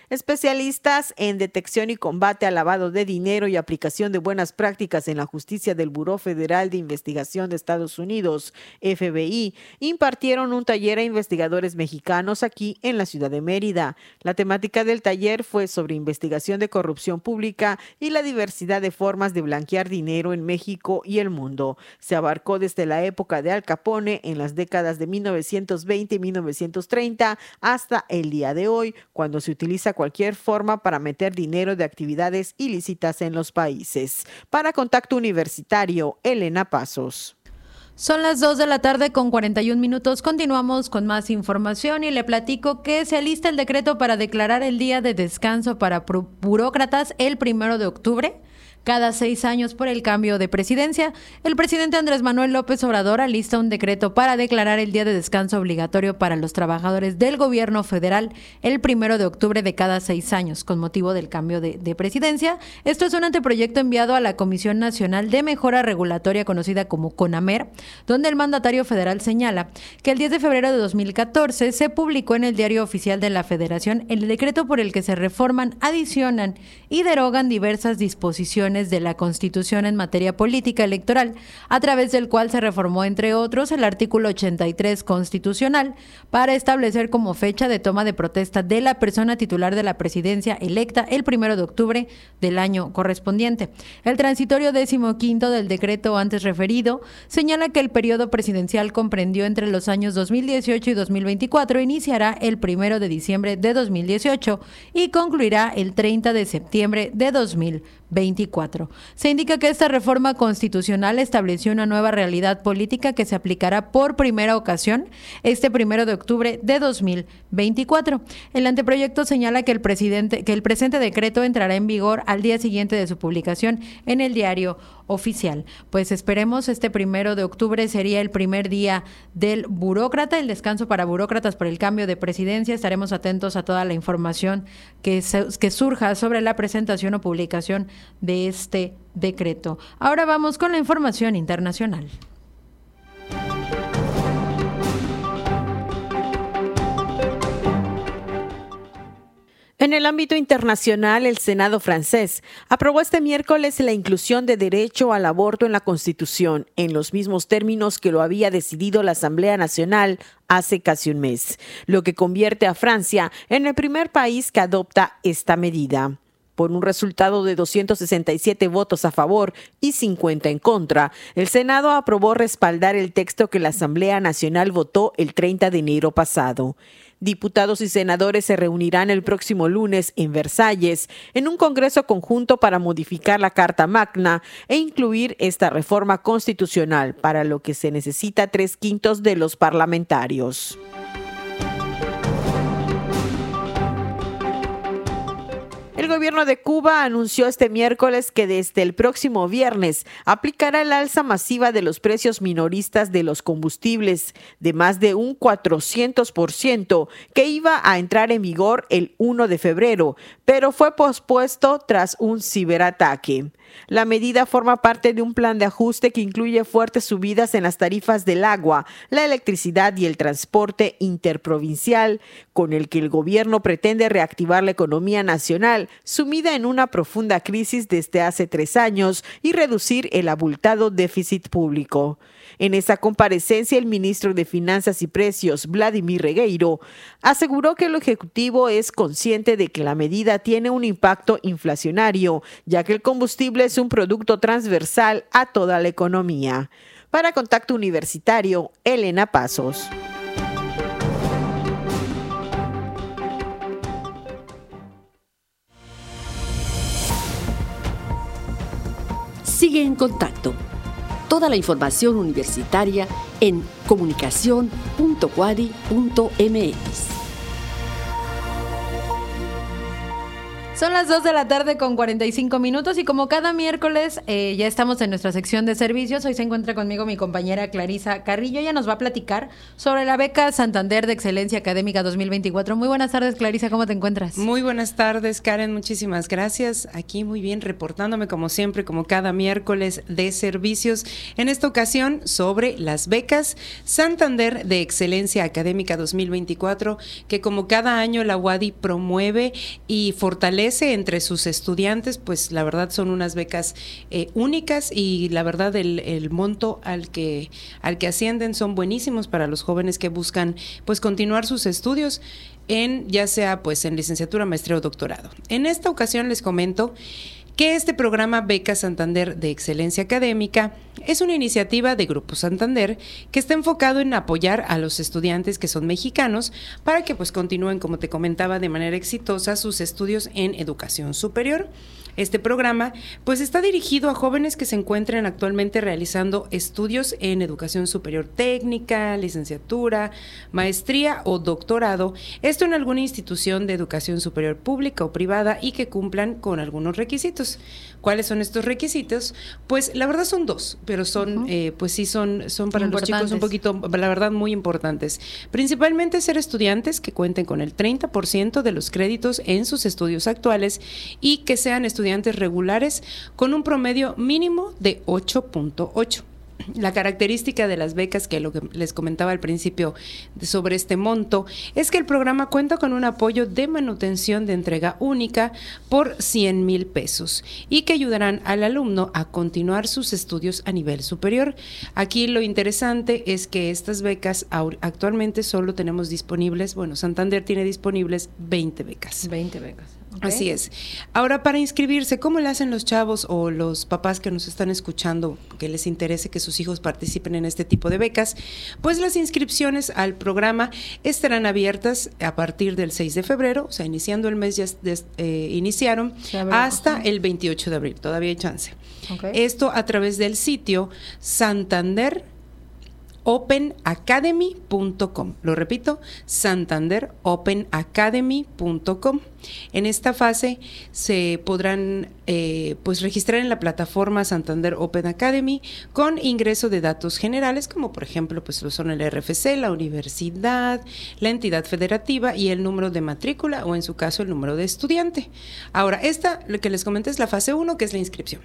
Especialistas en detección y combate al lavado de dinero y aplicación de buenas prácticas en la justicia del Buró Federal de Investigación de Estados Unidos, FBI, impartieron un taller a investigadores mexicanos aquí en la ciudad de Mérida. La temática del taller fue sobre investigación de corrupción pública y la diversidad de formas de blanquear dinero en México y el mundo. Se abarcó desde la época de Al Capone en las décadas de 1920 y 1930 hasta el día de hoy, cuando se utiliza cualquier forma para meter dinero de actividades ilícitas en los países. Para Contacto Universitario, Elena Pasos. Son las 2 de la tarde con 41 minutos. Continuamos con más información y le platico que se alista el decreto para declarar el día de descanso para burócratas el primero de octubre cada seis años por el cambio de presidencia, el presidente Andrés Manuel López Obrador alista un decreto para declarar el día de descanso obligatorio para los trabajadores del gobierno federal el primero de octubre de cada seis años, con motivo del cambio de, de presidencia. Esto es un anteproyecto enviado a la Comisión Nacional de Mejora Regulatoria, conocida como CONAMER, donde el mandatario federal señala que el 10 de febrero de 2014 se publicó en el Diario Oficial de la Federación el decreto por el que se reforman, adicionan y derogan diversas disposiciones de la Constitución en materia política electoral, a través del cual se reformó, entre otros, el artículo 83 constitucional para establecer como fecha de toma de protesta de la persona titular de la presidencia electa el primero de octubre del año correspondiente. El transitorio décimo quinto del decreto antes referido señala que el periodo presidencial comprendió entre los años 2018 y 2024, iniciará el primero de diciembre de 2018 y concluirá el 30 de septiembre de 2024. 2024. Se indica que esta reforma constitucional estableció una nueva realidad política que se aplicará por primera ocasión este primero de octubre de 2024. El anteproyecto señala que el, presidente, que el presente decreto entrará en vigor al día siguiente de su publicación en el diario oficial. Pues esperemos este primero de octubre sería el primer día del burócrata, el descanso para burócratas por el cambio de presidencia. Estaremos atentos a toda la información que, que surja sobre la presentación o publicación de este decreto. Ahora vamos con la información internacional. En el ámbito internacional, el Senado francés aprobó este miércoles la inclusión de derecho al aborto en la Constitución, en los mismos términos que lo había decidido la Asamblea Nacional hace casi un mes, lo que convierte a Francia en el primer país que adopta esta medida por un resultado de 267 votos a favor y 50 en contra, el Senado aprobó respaldar el texto que la Asamblea Nacional votó el 30 de enero pasado. Diputados y senadores se reunirán el próximo lunes en Versalles en un Congreso conjunto para modificar la Carta Magna e incluir esta reforma constitucional, para lo que se necesita tres quintos de los parlamentarios. El gobierno de Cuba anunció este miércoles que desde el próximo viernes aplicará el alza masiva de los precios minoristas de los combustibles de más de un 400% que iba a entrar en vigor el 1 de febrero, pero fue pospuesto tras un ciberataque. La medida forma parte de un plan de ajuste que incluye fuertes subidas en las tarifas del agua, la electricidad y el transporte interprovincial, con el que el gobierno pretende reactivar la economía nacional, sumida en una profunda crisis desde hace tres años, y reducir el abultado déficit público. En esa comparecencia, el ministro de Finanzas y Precios, Vladimir Regueiro, aseguró que el Ejecutivo es consciente de que la medida tiene un impacto inflacionario, ya que el combustible es un producto transversal a toda la economía. Para Contacto Universitario, Elena Pasos. Sigue en contacto Toda la información universitaria en comunicación.cuadi.mx. Son las 2 de la tarde con 45 minutos y como cada miércoles eh, ya estamos en nuestra sección de servicios. Hoy se encuentra conmigo mi compañera Clarisa Carrillo. Ella nos va a platicar sobre la beca Santander de Excelencia Académica 2024. Muy buenas tardes, Clarisa. ¿Cómo te encuentras? Muy buenas tardes, Karen. Muchísimas gracias. Aquí muy bien reportándome como siempre, como cada miércoles de servicios. En esta ocasión sobre las becas Santander de Excelencia Académica 2024 que como cada año la UADI promueve y fortalece entre sus estudiantes, pues la verdad son unas becas eh, únicas y la verdad el, monto al que, al que ascienden son buenísimos para los jóvenes que buscan pues continuar sus estudios en ya sea pues en licenciatura, maestría o doctorado. En esta ocasión les comento que este programa Beca Santander de Excelencia Académica es una iniciativa de Grupo Santander que está enfocado en apoyar a los estudiantes que son mexicanos para que pues continúen, como te comentaba, de manera exitosa sus estudios en educación superior. Este programa pues está dirigido a jóvenes que se encuentran actualmente realizando estudios en educación superior técnica, licenciatura, maestría o doctorado, esto en alguna institución de educación superior pública o privada y que cumplan con algunos requisitos. ¿Cuáles son estos requisitos? Pues la verdad son dos, pero son, eh, pues sí, son, son para los chicos un poquito, la verdad, muy importantes. Principalmente ser estudiantes que cuenten con el 30% de los créditos en sus estudios actuales y que sean estudiantes regulares con un promedio mínimo de 8.8 la característica de las becas, que lo que les comentaba al principio sobre este monto, es que el programa cuenta con un apoyo de manutención de entrega única por 100 mil pesos y que ayudarán al alumno a continuar sus estudios a nivel superior. Aquí lo interesante es que estas becas actualmente solo tenemos disponibles, bueno, Santander tiene disponibles 20 becas. 20 becas. Así es. Ahora, para inscribirse, ¿cómo le hacen los chavos o los papás que nos están escuchando que les interese que sus hijos participen en este tipo de becas? Pues las inscripciones al programa estarán abiertas a partir del 6 de febrero, o sea, iniciando el mes ya eh, iniciaron, hasta el 28 de abril. Todavía hay chance. Esto a través del sitio Santander openacademy.com. Lo repito, santanderopenacademy.com. En esta fase se podrán eh, pues registrar en la plataforma Santander Open Academy con ingreso de datos generales como por ejemplo pues lo son el RFC, la universidad, la entidad federativa y el número de matrícula o en su caso el número de estudiante. Ahora, esta, lo que les comenté es la fase 1 que es la inscripción.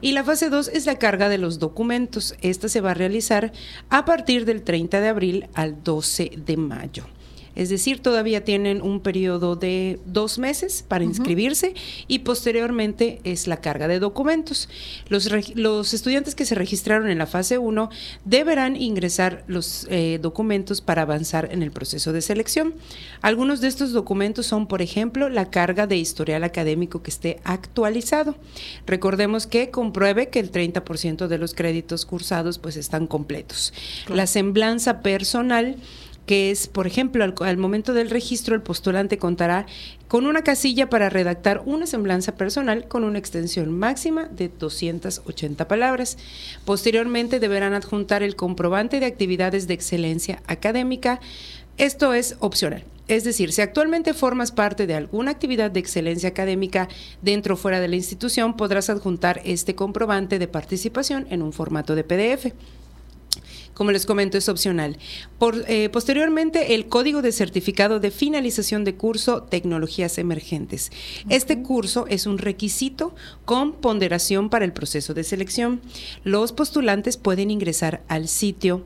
Y la fase 2 es la carga de los documentos. Esta se va a realizar a partir del 30 de abril al 12 de mayo. Es decir, todavía tienen un periodo de dos meses para inscribirse y posteriormente es la carga de documentos. Los, los estudiantes que se registraron en la fase 1 deberán ingresar los eh, documentos para avanzar en el proceso de selección. Algunos de estos documentos son, por ejemplo, la carga de historial académico que esté actualizado. Recordemos que compruebe que el 30% de los créditos cursados pues están completos. La semblanza personal que es, por ejemplo, al, momento del registro, el postulante contará con una casilla para redactar una semblanza personal con una extensión máxima de 280 palabras. Posteriormente deberán adjuntar el comprobante de actividades de excelencia académica. Esto es opcional. Es decir, si actualmente formas parte de alguna actividad de excelencia académica dentro o fuera de la institución, podrás adjuntar este comprobante de participación en un formato de PDF como les comento, es opcional. Por, eh, posteriormente, el código de certificado de finalización de curso Tecnologías Emergentes. Este curso es un requisito con ponderación para el proceso de selección. Los postulantes pueden ingresar al sitio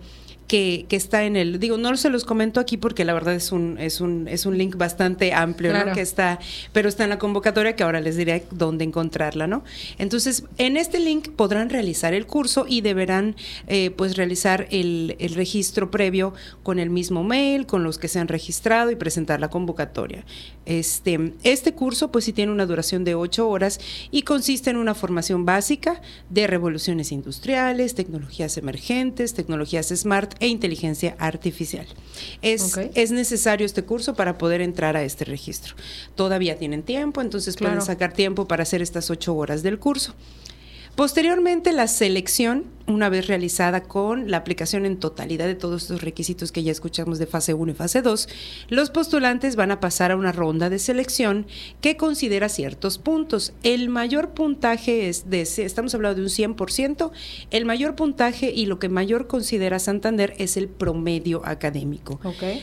que, está en el, digo, no se los comento aquí porque la verdad es un, es un, es un link bastante amplio, ¿no? Que está, pero está en la convocatoria que ahora les diré dónde encontrarla, ¿no? Entonces, en este link podrán realizar el curso y deberán, eh, pues, realizar el, el registro previo con el mismo mail, con los que se han registrado y presentar la convocatoria. Este, este curso, pues, sí tiene una duración de ocho horas y consiste en una formación básica de revoluciones industriales, tecnologías emergentes, tecnologías smart e inteligencia artificial. Es, es necesario este curso para poder entrar a este registro. Todavía tienen tiempo, entonces pueden sacar tiempo para hacer estas ocho horas del curso. Posteriormente, la selección, una vez realizada con la aplicación en totalidad de todos estos requisitos que ya escuchamos de fase 1 y fase 2, los postulantes van a pasar a una ronda de selección que considera ciertos puntos. El mayor puntaje es de, estamos hablando de un 100%, el mayor puntaje y lo que mayor considera Santander es el promedio académico.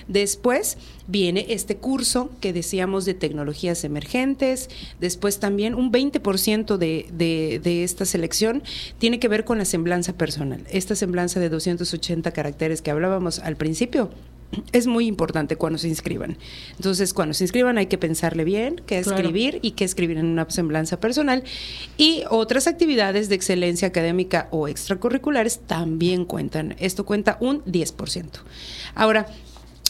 Después viene este curso que decíamos de tecnologías emergentes, después también un 20% de, de, de esta selección tiene que ver con la semblanza personal. Esta semblanza de 280 caracteres que hablábamos al principio es muy importante cuando se inscriban. Entonces, cuando se inscriban hay que pensarle bien qué escribir y qué escribir en una semblanza personal. Y otras actividades de excelencia académica o extracurriculares también cuentan. Esto cuenta un 10%. Ahora,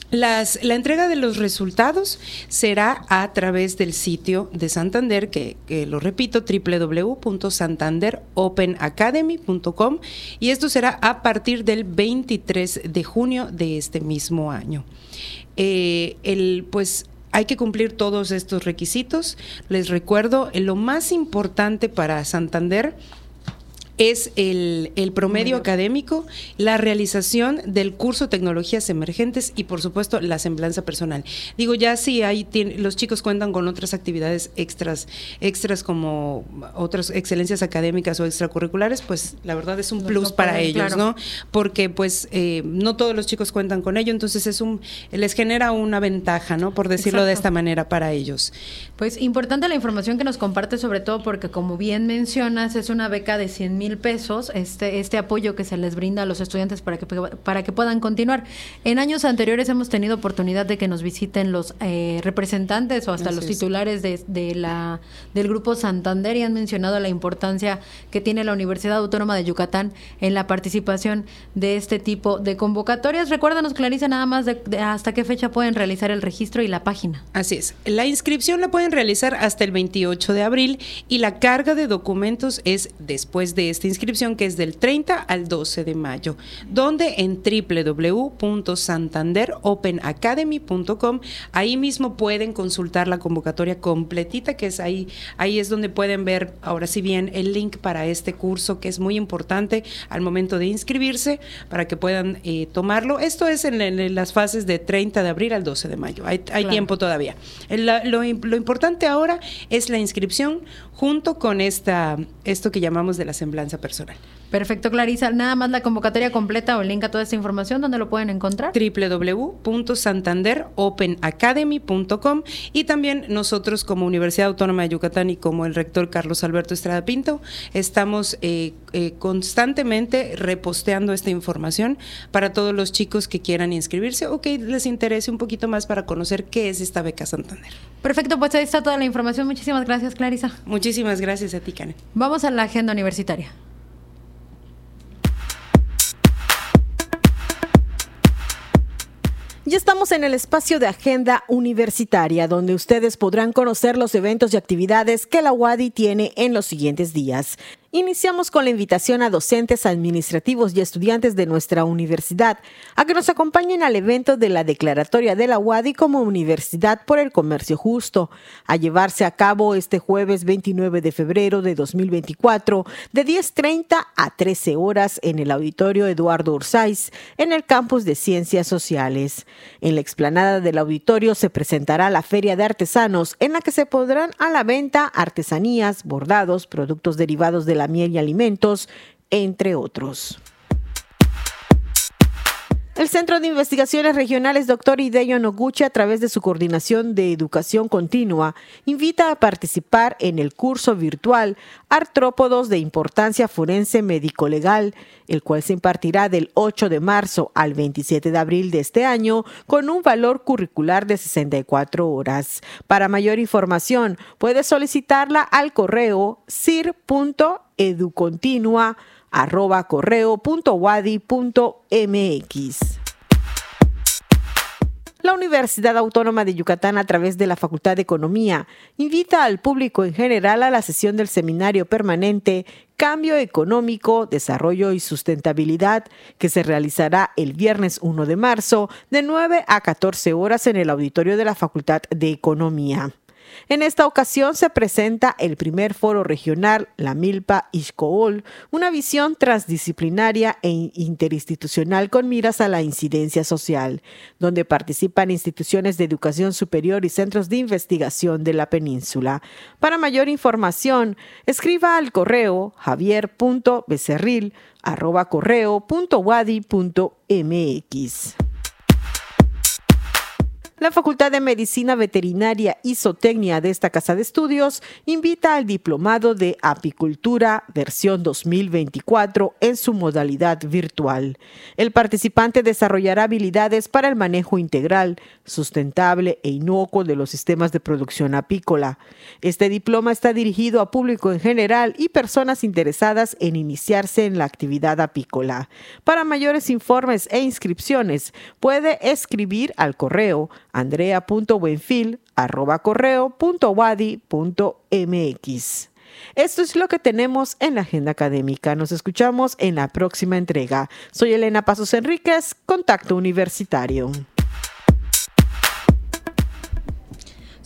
las, la entrega de los resultados será a través del sitio de Santander, que, lo repito, www.santanderopenacademy.com y esto será a partir del 23 de junio de este mismo año. Eh, el, pues hay que cumplir todos estos requisitos. Les recuerdo, lo más importante para Santander es el, promedio académico, la realización del curso Tecnologías Emergentes y, por supuesto, la semblanza personal. Digo, ya si hay, los chicos cuentan con otras actividades extras, extras como otras excelencias académicas o extracurriculares, pues la verdad es un plus para ellos, ¿no? Porque pues eh, no todos los chicos cuentan con ello, entonces es un, les genera una ventaja, ¿no? Por decirlo de esta manera para ellos. Pues importante la información que nos comparte, sobre todo porque como bien mencionas, es una beca de 100 mil mil pesos, este, este apoyo que se les brinda a los estudiantes para que, para que puedan continuar. En años anteriores hemos tenido oportunidad de que nos visiten los eh, representantes o hasta los titulares de, de, la, del Grupo Santander y han mencionado la importancia que tiene la Universidad Autónoma de Yucatán en la participación de este tipo de convocatorias. Recuérdanos, Clarisa, nada más de, hasta qué fecha pueden realizar el registro y la página. Así es. La inscripción la pueden realizar hasta el 28 de abril y la carga de documentos es después de esta inscripción, que es del 30 al 12 de mayo, donde en www.santanderopenacademy.com ahí mismo pueden consultar la convocatoria completita, que es ahí, ahí es donde pueden ver ahora sí bien el link para este curso, que es muy importante al momento de inscribirse para que puedan eh, tomarlo. Esto es en, las fases de 30 de abril al 12 de mayo. Hay, tiempo todavía. lo, lo importante ahora es la inscripción junto con esta, esto que llamamos de la semblanza personal. Perfecto, Clarisa. Nada más la convocatoria completa o el link a toda esta información, ¿dónde lo pueden encontrar? www.santanderopenacademy.com y también nosotros como Universidad Autónoma de Yucatán y como el rector Carlos Alberto Estrada Pinto, estamos eh, eh, constantemente reposteando esta información para todos los chicos que quieran inscribirse o que les interese un poquito más para conocer qué es esta beca Santander. Perfecto, pues ahí está toda la información. Muchísimas gracias, Clarisa. Muchísimas gracias a ti, Karen. Vamos a la agenda universitaria. Ya estamos en el espacio de agenda universitaria, donde ustedes podrán conocer los eventos y actividades que la UADI tiene en los siguientes días. Iniciamos con la invitación a docentes, administrativos y estudiantes de nuestra universidad a que nos acompañen al evento de la declaratoria de la UADI como Universidad por el Comercio Justo, a llevarse a cabo este jueves 29 de febrero de 2024 de 10.30 a 13 horas en el auditorio Eduardo Ursáis en el campus de Ciencias Sociales. En la explanada del auditorio se presentará la Feria de Artesanos en la que se podrán a la venta artesanías, bordados, productos derivados de la miel y alimentos, entre otros. El Centro de Investigaciones Regionales Dr. Ideyo Noguchi, a través de su coordinación de educación continua, invita a participar en el curso virtual Artrópodos de Importancia Forense Médico-Legal, el cual se impartirá del 8 de marzo al 27 de abril de este año con un valor curricular de 64 horas. Para mayor información, puede solicitarla al correo cir.educontinua.com arroba correo.wadi.mx. La Universidad Autónoma de Yucatán, a través de la Facultad de Economía, invita al público en general a la sesión del seminario permanente Cambio Económico, Desarrollo y Sustentabilidad, que se realizará el viernes 1 de marzo de 9 a 14 horas en el auditorio de la Facultad de Economía. En esta ocasión se presenta el primer foro regional, la Milpa Ixcool, una visión transdisciplinaria e interinstitucional con miras a la incidencia social, donde participan instituciones de educación superior y centros de investigación de la península. Para mayor información, escriba al correo javier.becerril@correo.wadi.mx. La Facultad de Medicina Veterinaria y Zootecnia de esta casa de estudios invita al diplomado de apicultura versión 2024 en su modalidad virtual. El participante desarrollará habilidades para el manejo integral, sustentable e inocuo de los sistemas de producción apícola. Este diploma está dirigido a público en general y personas interesadas en iniciarse en la actividad apícola. Para mayores informes e inscripciones, puede escribir al correo andrea.buenfil arroba Esto es lo que tenemos en la agenda académica. Nos escuchamos en la próxima entrega. Soy Elena Pasos Enríquez, Contacto Universitario.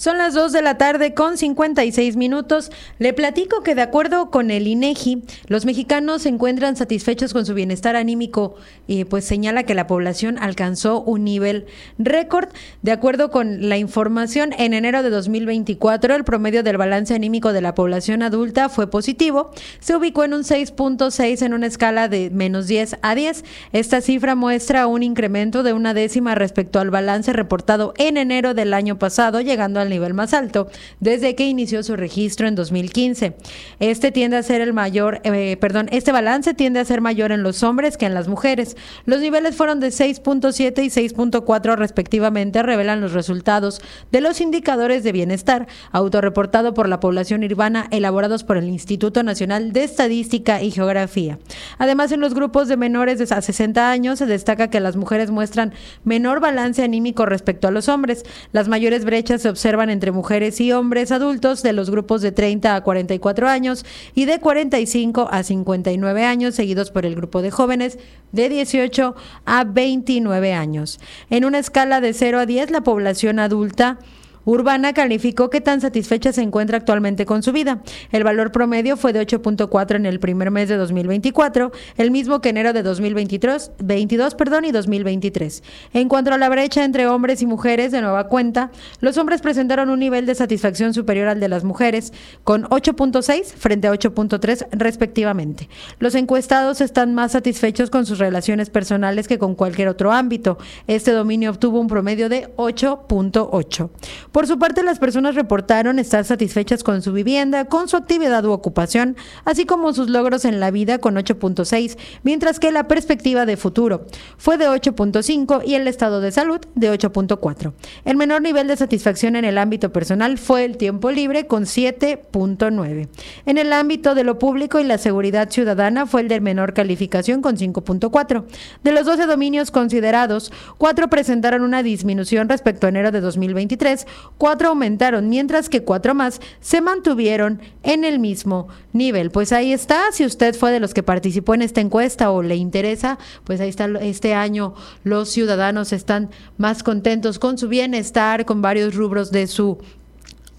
Son las 2 de la tarde con 56 minutos. Le platico que de acuerdo con el INEGI, los mexicanos se encuentran satisfechos con su bienestar anímico y pues señala que la población alcanzó un nivel récord. De acuerdo con la información, en enero de 2024 el promedio del balance anímico de la población adulta fue positivo. Se ubicó en un 6.6 en una escala de menos 10 a 10. Esta cifra muestra un incremento de una décima respecto al balance reportado en enero del año pasado, llegando al nivel más alto desde que inició su registro en 2015. Este tiende a ser el mayor, eh, perdón, este balance tiende a ser mayor en los hombres que en las mujeres. Los niveles fueron de 6.7 y 6.4 respectivamente, revelan los resultados de los indicadores de bienestar autorreportado por la población urbana elaborados por el Instituto Nacional de Estadística y Geografía. Además, en los grupos de menores de a 60 años se destaca que las mujeres muestran menor balance anímico respecto a los hombres. Las mayores brechas se observan entre mujeres y hombres adultos de los grupos de 30 a 44 años y de 45 a 59 años, seguidos por el grupo de jóvenes de 18 a 29 años. En una escala de 0 a 10, la población adulta Urbana calificó qué tan satisfecha se encuentra actualmente con su vida. El valor promedio fue de 8.4 en el primer mes de 2024, el mismo que enero de 2022 22, perdón, y 2023. En cuanto a la brecha entre hombres y mujeres, de nueva cuenta, los hombres presentaron un nivel de satisfacción superior al de las mujeres, con 8.6 frente a 8.3 respectivamente. Los encuestados están más satisfechos con sus relaciones personales que con cualquier otro ámbito. Este dominio obtuvo un promedio de 8.8. Por su parte, las personas reportaron estar satisfechas con su vivienda, con su actividad u ocupación, así como sus logros en la vida con 8.6, mientras que la perspectiva de futuro fue de 8.5 y el estado de salud de 8.4. El menor nivel de satisfacción en el ámbito personal fue el tiempo libre con 7.9. En el ámbito de lo público y la seguridad ciudadana fue el de menor calificación con 5.4. De los 12 dominios considerados, 4 presentaron una disminución respecto a enero de 2023, cuatro aumentaron, mientras que cuatro más se mantuvieron en el mismo nivel. Pues ahí está, si usted fue de los que participó en esta encuesta o le interesa, pues ahí está, este año los ciudadanos están más contentos con su bienestar, con varios rubros de su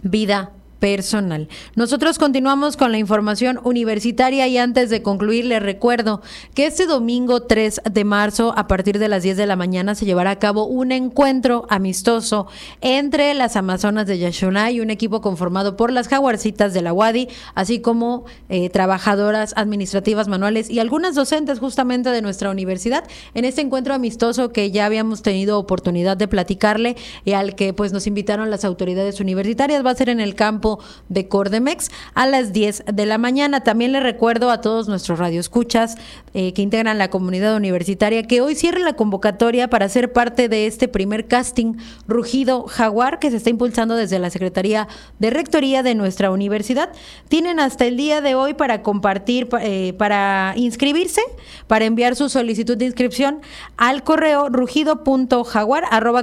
vida personal. Nosotros continuamos con la información universitaria y antes de concluir les recuerdo que este domingo 3 de marzo a partir de las 10 de la mañana se llevará a cabo un encuentro amistoso entre las Amazonas de Yashona y un equipo conformado por las jaguarcitas de la UADI, así como eh, trabajadoras administrativas manuales y algunas docentes justamente de nuestra universidad en este encuentro amistoso que ya habíamos tenido oportunidad de platicarle y al que pues nos invitaron las autoridades universitarias va a ser en el campo de Cordemex a las 10 de la mañana. También le recuerdo a todos nuestros radioescuchas eh, que integran la comunidad universitaria que hoy cierre la convocatoria para ser parte de este primer casting Rugido Jaguar que se está impulsando desde la Secretaría de Rectoría de nuestra universidad. Tienen hasta el día de hoy para compartir, eh, para inscribirse, para enviar su solicitud de inscripción al correo rugido.jaguar arroba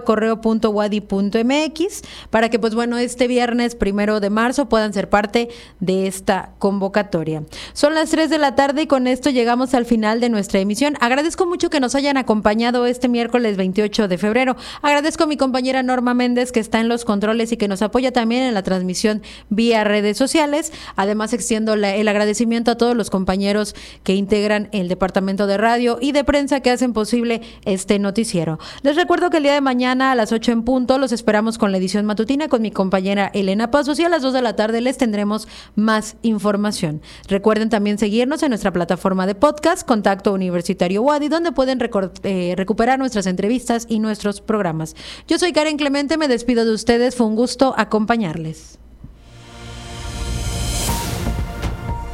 para que pues bueno este viernes primero de puedan ser parte de esta convocatoria. Son las 3 de la tarde y con esto llegamos al final de nuestra emisión. Agradezco mucho que nos hayan acompañado este miércoles 28 de febrero. Agradezco a mi compañera Norma Méndez que está en los controles y que nos apoya también en la transmisión vía redes sociales. Además extiendo el agradecimiento a todos los compañeros que integran el departamento de radio y de prensa que hacen posible este noticiero. Les recuerdo que el día de mañana a las 8 en punto los esperamos con la edición matutina con mi compañera Elena Pasos y a las 2 de la tarde les tendremos más información. Recuerden también seguirnos en nuestra plataforma de podcast, Contacto Universitario Wadi, donde pueden eh, recuperar nuestras entrevistas y nuestros programas. Yo soy Karen Clemente, me despido de ustedes, fue un gusto acompañarles.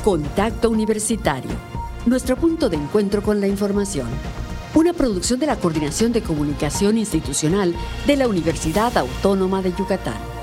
Contacto Universitario, nuestro punto de encuentro con la información. Una producción de la Coordinación de Comunicación Institucional de la Universidad Autónoma de Yucatán.